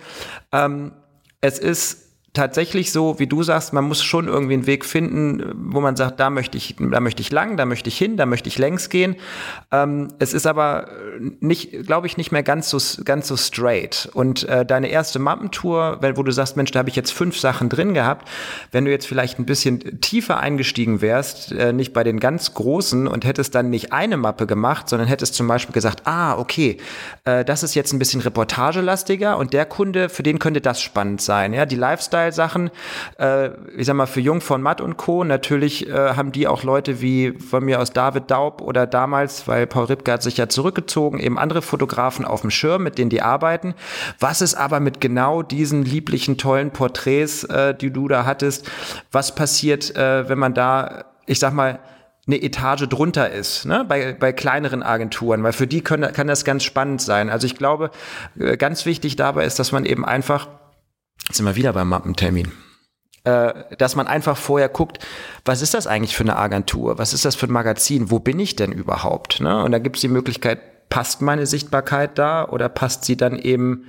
ähm, es ist tatsächlich so, wie du sagst, man muss schon irgendwie einen Weg finden, wo man sagt, da möchte ich, da möchte ich lang, da möchte ich hin, da möchte ich längs gehen. Ähm, es ist aber nicht, glaube ich, nicht mehr ganz so, ganz so straight. Und äh, deine erste Mappentour, wo du sagst, Mensch, da habe ich jetzt fünf Sachen drin gehabt, wenn du jetzt vielleicht ein bisschen tiefer eingestiegen wärst, äh, nicht bei den ganz großen und hättest dann nicht eine Mappe gemacht, sondern hättest zum Beispiel gesagt, ah, okay, äh, das ist jetzt ein bisschen reportagelastiger und der Kunde, für den könnte das spannend sein. Ja, die Lifestyle Lifestyle-Sachen. Äh, ich sag mal, für Jung von Matt und Co. Natürlich äh, haben die auch Leute wie von mir aus David Daub oder damals, weil Paul Ripke hat sich ja zurückgezogen, eben andere Fotografen auf dem Schirm, mit denen die arbeiten. Was ist aber mit genau diesen lieblichen, tollen Porträts, äh, die du da hattest? Was passiert, äh, wenn man da, ich sag mal, eine Etage drunter ist, ne? bei, bei kleineren Agenturen, weil für die können, kann das ganz spannend sein. Also ich glaube, äh, ganz wichtig dabei ist, dass man eben einfach sind wir wieder beim Mappentermin. Äh, dass man einfach vorher guckt, was ist das eigentlich für eine Agentur? Was ist das für ein Magazin? Wo bin ich denn überhaupt? Ne? Und da gibt es die Möglichkeit, passt meine Sichtbarkeit da oder passt sie dann eben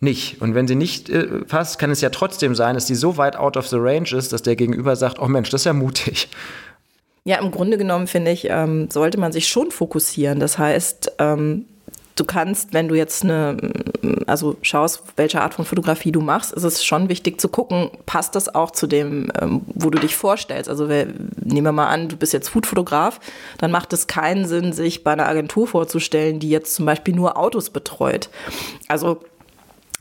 nicht. Und wenn sie nicht äh, passt, kann es ja trotzdem sein, dass die so weit out of the range ist, dass der Gegenüber sagt, oh Mensch, das ist ja mutig. Ja, im Grunde genommen finde ich, ähm, sollte man sich schon fokussieren. Das heißt, ähm, du kannst, wenn du jetzt eine, also schaust, welche Art von Fotografie du machst, ist es schon wichtig zu gucken, passt das auch zu dem, ähm, wo du dich vorstellst. Also nehmen wir mal an, du bist jetzt Foodfotograf, dann macht es keinen Sinn, sich bei einer Agentur vorzustellen, die jetzt zum Beispiel nur Autos betreut. Also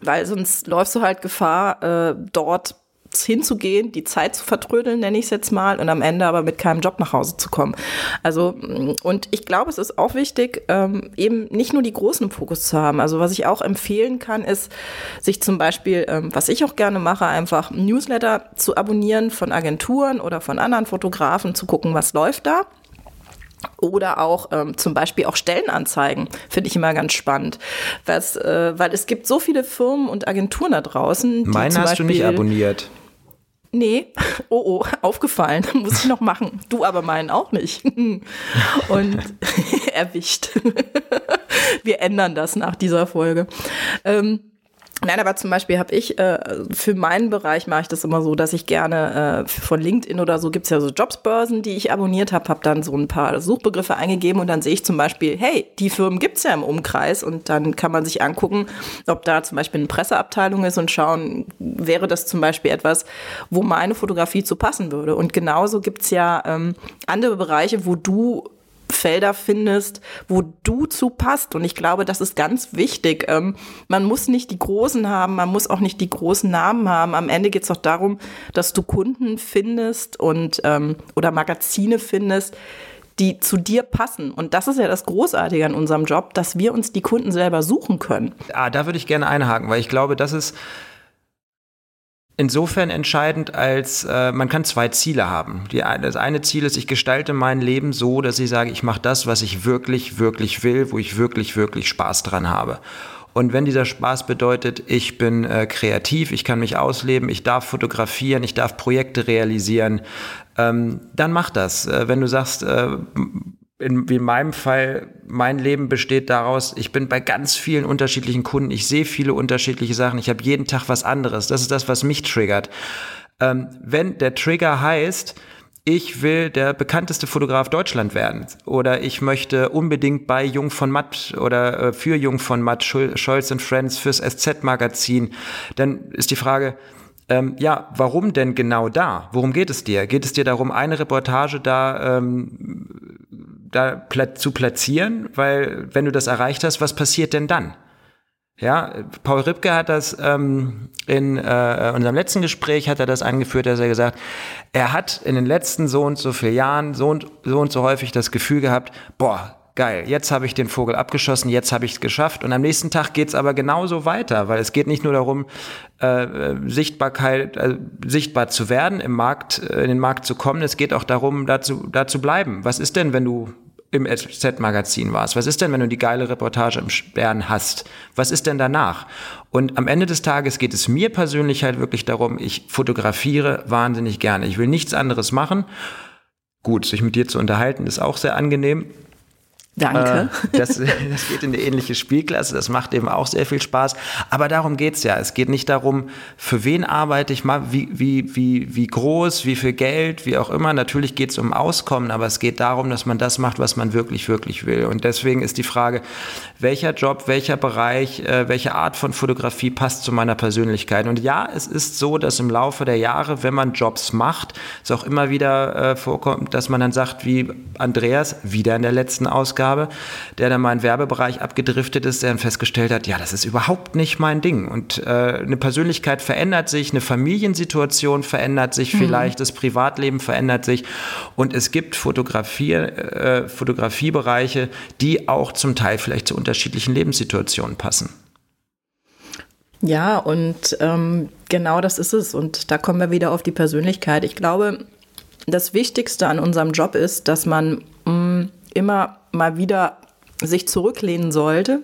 weil sonst läufst du halt Gefahr, äh, dort hinzugehen, die Zeit zu vertrödeln, nenne ich es jetzt mal, und am Ende aber mit keinem Job nach Hause zu kommen. Also, und ich glaube, es ist auch wichtig, ähm, eben nicht nur die Großen im Fokus zu haben. Also, was ich auch empfehlen kann, ist, sich zum Beispiel, ähm, was ich auch gerne mache, einfach Newsletter zu abonnieren von Agenturen oder von anderen Fotografen, zu gucken, was läuft da Oder auch ähm, zum Beispiel auch Stellenanzeigen, finde ich immer ganz spannend. Was, äh, weil es gibt so viele Firmen und Agenturen da draußen. Meine hast Beispiel, du nicht abonniert. Nee, oh oh, aufgefallen, muss ich noch machen. Du aber meinen auch nicht. Und erwischt. Wir ändern das nach dieser Folge. Ähm, Nein, aber zum Beispiel habe ich, äh, für meinen Bereich mache ich das immer so, dass ich gerne äh, von LinkedIn oder so gibt's ja so Jobsbörsen, die ich abonniert habe, habe dann so ein paar Suchbegriffe eingegeben und dann sehe ich zum Beispiel, hey, die Firmen gibt's ja im Umkreis und dann kann man sich angucken, ob da zum Beispiel eine Presseabteilung ist und schauen, wäre das zum Beispiel etwas, wo meine Fotografie zu passen würde. Und genauso gibt's ja ähm, andere Bereiche, wo du Felder findest, wo du zu passt. Und ich glaube, das ist ganz wichtig. Ähm, man muss nicht die Großen haben, man muss auch nicht die großen Namen haben. Am Ende geht es doch darum, dass du Kunden findest und ähm, oder Magazine findest, die zu dir passen. Und das ist ja das Großartige an unserem Job, dass wir uns die Kunden selber suchen können. Ah, da würde ich gerne einhaken, weil ich glaube, das ist insofern entscheidend, als äh, man kann zwei Ziele haben. Die, das eine Ziel ist, ich gestalte mein Leben so, dass ich sage, ich mache das, was ich wirklich, wirklich will, wo ich wirklich, wirklich Spaß dran habe. Und wenn dieser Spaß bedeutet, ich bin äh, kreativ, ich kann mich ausleben, ich darf fotografieren, ich darf Projekte realisieren, ähm, dann mach das. Äh, wenn du sagst, äh, in, wie in meinem Fall, mein Leben besteht daraus, ich bin bei ganz vielen unterschiedlichen Kunden, ich sehe viele unterschiedliche Sachen, ich habe jeden Tag was anderes. Das ist das, was mich triggert. Ähm, wenn der Trigger heißt, ich will der bekannteste Fotograf Deutschland werden oder ich möchte unbedingt bei Jung von Matt oder äh, für Jung von Matt, Scholz and Friends fürs SZ-Magazin, dann ist die Frage, ähm, ja, warum denn genau da? Worum geht es dir? Geht es dir darum, eine Reportage da ähm, da zu platzieren, weil wenn du das erreicht hast, was passiert denn dann? Ja, Paul Ripke hat das ähm, in äh, unserem letzten Gespräch hat er das angeführt, dass er gesagt, er hat in den letzten so und so vielen Jahren so und so und so häufig das Gefühl gehabt, boah, geil, jetzt habe ich den Vogel abgeschossen, jetzt habe ich es geschafft. Und am nächsten Tag geht es aber genauso weiter, weil es geht nicht nur darum, äh, Sichtbarkeit, äh, sichtbar zu werden, im Markt, äh, in den Markt zu kommen. Es geht auch darum, da zu, da zu bleiben. Was ist denn, wenn du im SZ-Magazin warst? Was ist denn, wenn du die geile Reportage im Stern hast? Was ist denn danach? Und am Ende des Tages geht es mir persönlich halt wirklich darum, ich fotografiere wahnsinnig gerne. Ich will nichts anderes machen. Gut, sich mit dir zu unterhalten ist auch sehr angenehm. Danke. Äh, das, das geht in eine ähnliche Spielklasse, das macht eben auch sehr viel Spaß. Aber darum geht's ja. Es geht nicht darum, für wen arbeite ich mal, wie, wie, wie, wie groß, wie viel Geld, wie auch immer. Natürlich geht's um Auskommen, aber es geht darum, dass man das macht, was man wirklich, wirklich will. Und deswegen ist die Frage, welcher Job, welcher Bereich, äh, welche Art von Fotografie passt zu meiner Persönlichkeit. Und ja, es ist so, dass im Laufe der Jahre, wenn man Jobs macht, es auch immer wieder äh, vorkommt, dass man dann sagt, wie Andreas, wieder in der letzten Ausgabe, der dann mal in Werbebereich abgedriftet ist, der dann festgestellt hat, ja, das ist überhaupt nicht mein Ding. Und äh, eine Persönlichkeit verändert sich, eine Familiensituation verändert sich mhm. vielleicht, das Privatleben verändert sich. Und es gibt Fotografie, äh, Fotografiebereiche, die auch zum Teil vielleicht zu unterschiedlichen Lebenssituationen passen. Ja, und ähm, genau das ist es. Und da kommen wir wieder auf die Persönlichkeit. Ich glaube, das Wichtigste an unserem Job ist, dass man mh, mm, immer mal wieder sich zurücklehnen sollte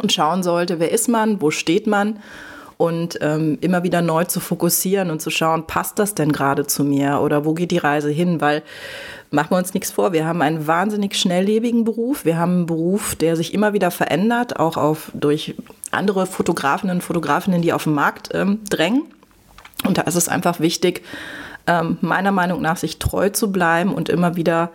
und schauen sollte, wer ist man, wo steht man und ähm, immer wieder neu zu fokussieren und zu schauen, passt das denn gerade zu mir oder wo geht die Reise hin? Weil machen wir uns nichts vor, wir haben einen wahnsinnig schnelllebigen Beruf, wir haben einen Beruf, der sich immer wieder verändert, auch auf, durch andere Fotografinnen und Fotografinnen, die auf den Markt ähm, drängen. Und da ist es einfach wichtig, ähm, meiner Meinung nach sich treu zu bleiben und immer wieder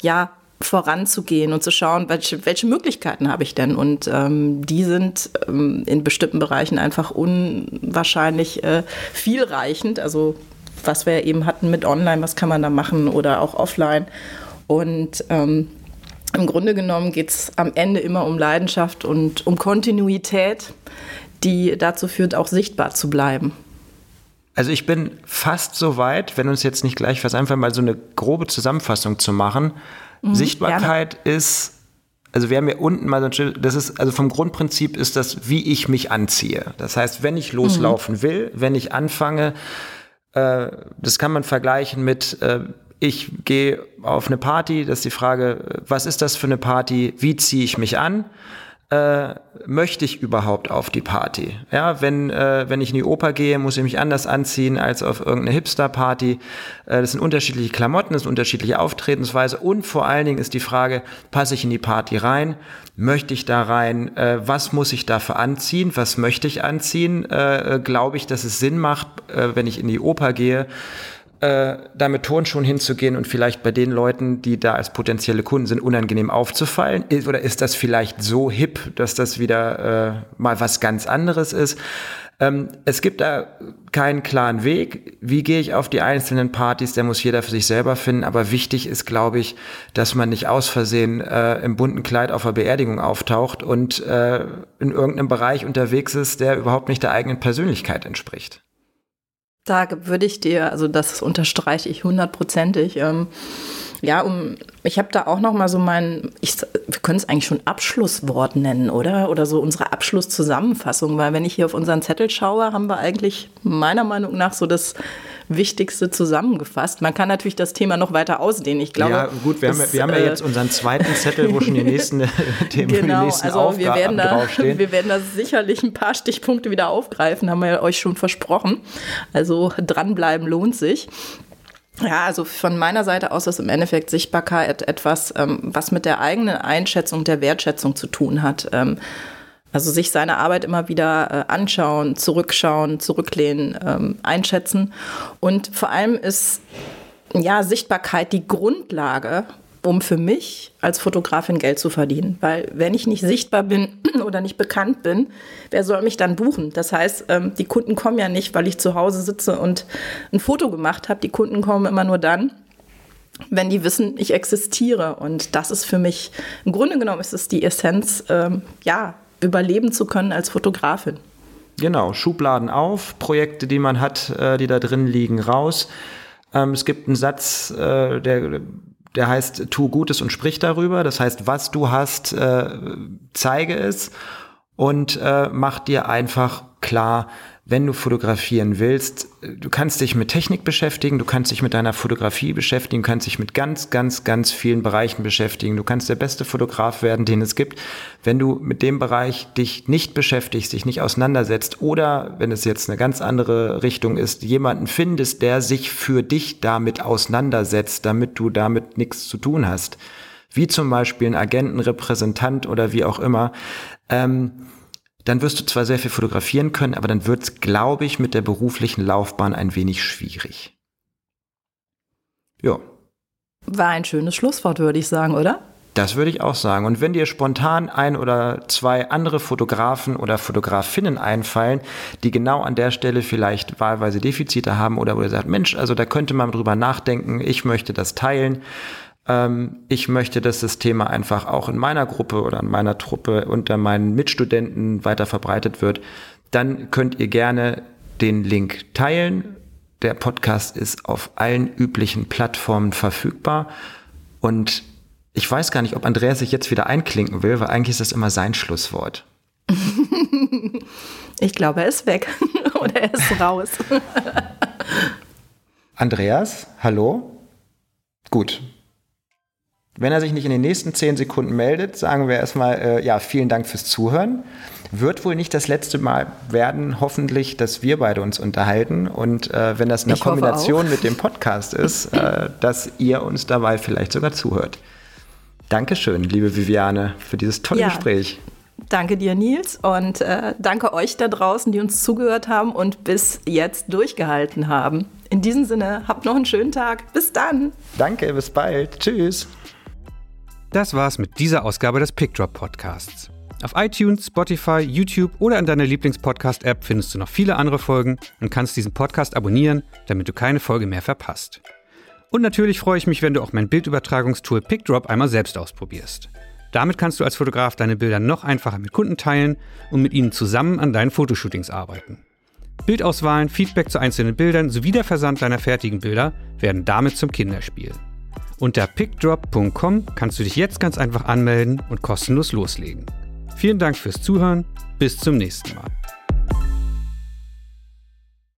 ja voranzugehen und zu schauen, welche, welche Möglichkeiten habe ich denn? Und ähm, die sind ähm, in bestimmten Bereichen einfach unwahrscheinlich äh, vielreichend. Also was wir eben hatten mit Online, was kann man da machen oder auch offline. Und ähm, im Grunde genommen geht es am Ende immer um Leidenschaft und um Kontinuität, die dazu führt, auch sichtbar zu bleiben. Also ich bin fast so weit, wenn uns jetzt nicht gleich was einfach mal so eine grobe Zusammenfassung zu machen, Mhm, Sichtbarkeit gerne. ist, also wir haben hier unten mal so ein Schild, das ist, also vom Grundprinzip ist das, wie ich mich anziehe. Das heißt, wenn ich loslaufen mhm. will, wenn ich anfange, äh, das kann man vergleichen mit, äh, ich gehe auf eine Party, das ist die Frage, was ist das für eine Party, wie ziehe ich mich an? Äh, möchte ich überhaupt auf die Party? Ja, wenn, äh, wenn ich in die Oper gehe, muss ich mich anders anziehen als auf irgendeine Hipster-Party. Äh, das sind unterschiedliche Klamotten, das sind unterschiedliche Auftretensweise und vor allen Dingen ist die Frage, passe ich in die Party rein? Möchte ich da rein? Äh, was muss ich dafür anziehen? Was möchte ich anziehen? Äh, Glaube ich, dass es Sinn macht, äh, wenn ich in die Oper gehe? Äh, da mit Turnschuhen hinzugehen und vielleicht bei den Leuten, die da als potenzielle Kunden sind, unangenehm aufzufallen? Ist, oder ist das vielleicht so hip, dass das wieder äh, mal was ganz anderes ist? Ähm, es gibt da keinen klaren Weg. Wie gehe ich auf die einzelnen Partys? Der muss jeder für sich selber finden. Aber wichtig ist, glaube ich, dass man nicht aus Versehen äh, im bunten Kleid auf einer Beerdigung auftaucht und äh, in irgendeinem Bereich unterwegs ist, der überhaupt nicht der eigenen Persönlichkeit entspricht. Da würde ich dir, also das unterstreiche ich hundertprozentig. Ähm, ja, um, ich habe da auch noch mal so mein, ich, wir können es eigentlich schon Abschlusswort nennen, oder? Oder so unsere Abschlusszusammenfassung, weil wenn ich hier auf unseren Zettel schaue, haben wir eigentlich meiner Meinung nach so das Wichtigste zusammengefasst. Man kann natürlich das Thema noch weiter ausdehnen. Ich glaube, ja, gut, wir, das, haben, wir haben ja jetzt unseren zweiten Zettel, wo schon die nächsten Themen genau, die nächsten also Aufgaben wir werden da, draufstehen. Wir werden da sicherlich ein paar Stichpunkte wieder aufgreifen, haben wir euch schon versprochen. Also dranbleiben lohnt sich. Ja, also von meiner Seite aus ist im Endeffekt Sichtbarkeit etwas, ähm, was mit der eigenen Einschätzung der Wertschätzung zu tun hat. Also sich seine Arbeit immer wieder äh, anschauen, zurückschauen, zurücklehnen, ähm, einschätzen. Und vor allem ist ja Sichtbarkeit die Grundlage, um für mich als Fotografin Geld zu verdienen. Weil wenn ich nicht sichtbar bin oder nicht bekannt bin, wer soll mich dann buchen? Das heißt, ähm, die Kunden kommen ja nicht, weil ich zu Hause sitze und ein Foto gemacht habe. Die Kunden kommen immer nur dann, wenn die wissen, ich existiere. Und das ist für mich, im Grunde genommen ist es die Essenz, ähm, ja, überleben zu können als Fotografin. Genau, Schubladen auf, Projekte, die man hat, äh, die da drin liegen, raus. Ähm, es gibt einen Satz, äh, der, der heißt, tu Gutes und sprich darüber. Das heißt, was du hast, äh, zeige es und mach dir einfach klar, wenn du fotografieren willst, du kannst dich mit Technik beschäftigen, du kannst dich mit deiner Fotografie beschäftigen, du kannst dich mit ganz, ganz, ganz vielen Bereichen beschäftigen. Du kannst der beste Fotograf werden, den es gibt. Wenn du mit dem Bereich dich nicht beschäftigst, dich nicht auseinandersetzt oder, wenn es jetzt eine ganz andere Richtung ist, jemanden findest, der sich für dich damit auseinandersetzt, damit du damit nichts zu tun hast, wie zum Beispiel ein Agentenrepräsentant oder wie auch immer, ähm, dann wirst du zwar sehr viel fotografieren können, aber dann wird es, glaube ich, mit der beruflichen Laufbahn ein wenig schwierig. Ja. War ein schönes Schlusswort, würde ich sagen, oder? Das würde ich auch sagen. Und wenn dir spontan ein oder zwei andere Fotografen oder Fotografinnen einfallen, die genau an der Stelle vielleicht wahlweise Defizite haben oder wo ihr sagt, Mensch, also da könnte man drüber nachdenken, ich möchte das teilen, ich möchte, dass das Thema einfach auch in meiner Gruppe oder in meiner Truppe unter meinen Mitstudenten weiter verbreitet wird, dann könnt ihr gerne den Link teilen. Der Podcast ist auf allen üblichen Plattformen verfügbar und ich weiß gar nicht, ob Andreas sich jetzt wieder einklinken will, weil eigentlich ist das immer sein Schlusswort. ich glaube, er ist weg oder er ist raus. Andreas, hallo? Gut, wenn er sich nicht in den nächsten zehn Sekunden meldet, sagen wir erstmal, äh, ja, vielen Dank fürs Zuhören. Wird wohl nicht das letzte Mal werden, hoffentlich, dass wir beide uns unterhalten. Und äh, wenn das in der Kombination mit dem Podcast ist, äh, dass ihr uns dabei vielleicht sogar zuhört. Dankeschön, liebe Viviane, für dieses tolle ja. Gespräch. Danke dir, Nils, und äh, danke euch da draußen, die uns zugehört haben und bis jetzt durchgehalten haben. In diesem Sinne, habt noch einen schönen Tag. Bis dann. Danke, bis bald. Tschüss. Das war's mit dieser Ausgabe des PickDrop Podcasts. Auf iTunes, Spotify, YouTube oder in deiner Lieblingspodcast-App findest du noch viele andere Folgen und kannst diesen Podcast abonnieren, damit du keine Folge mehr verpasst. Und natürlich freue ich mich, wenn du auch mein Bildübertragungstool PickDrop einmal selbst ausprobierst. Damit kannst du als Fotograf deine Bilder noch einfacher mit Kunden teilen und mit ihnen zusammen an deinen Fotoshootings arbeiten. Bildauswahlen, Feedback zu einzelnen Bildern sowie der Versand deiner fertigen Bilder werden damit zum Kinderspiel. Unter pickdrop.com kannst du dich jetzt ganz einfach anmelden und kostenlos loslegen. Vielen Dank fürs Zuhören. Bis zum nächsten Mal.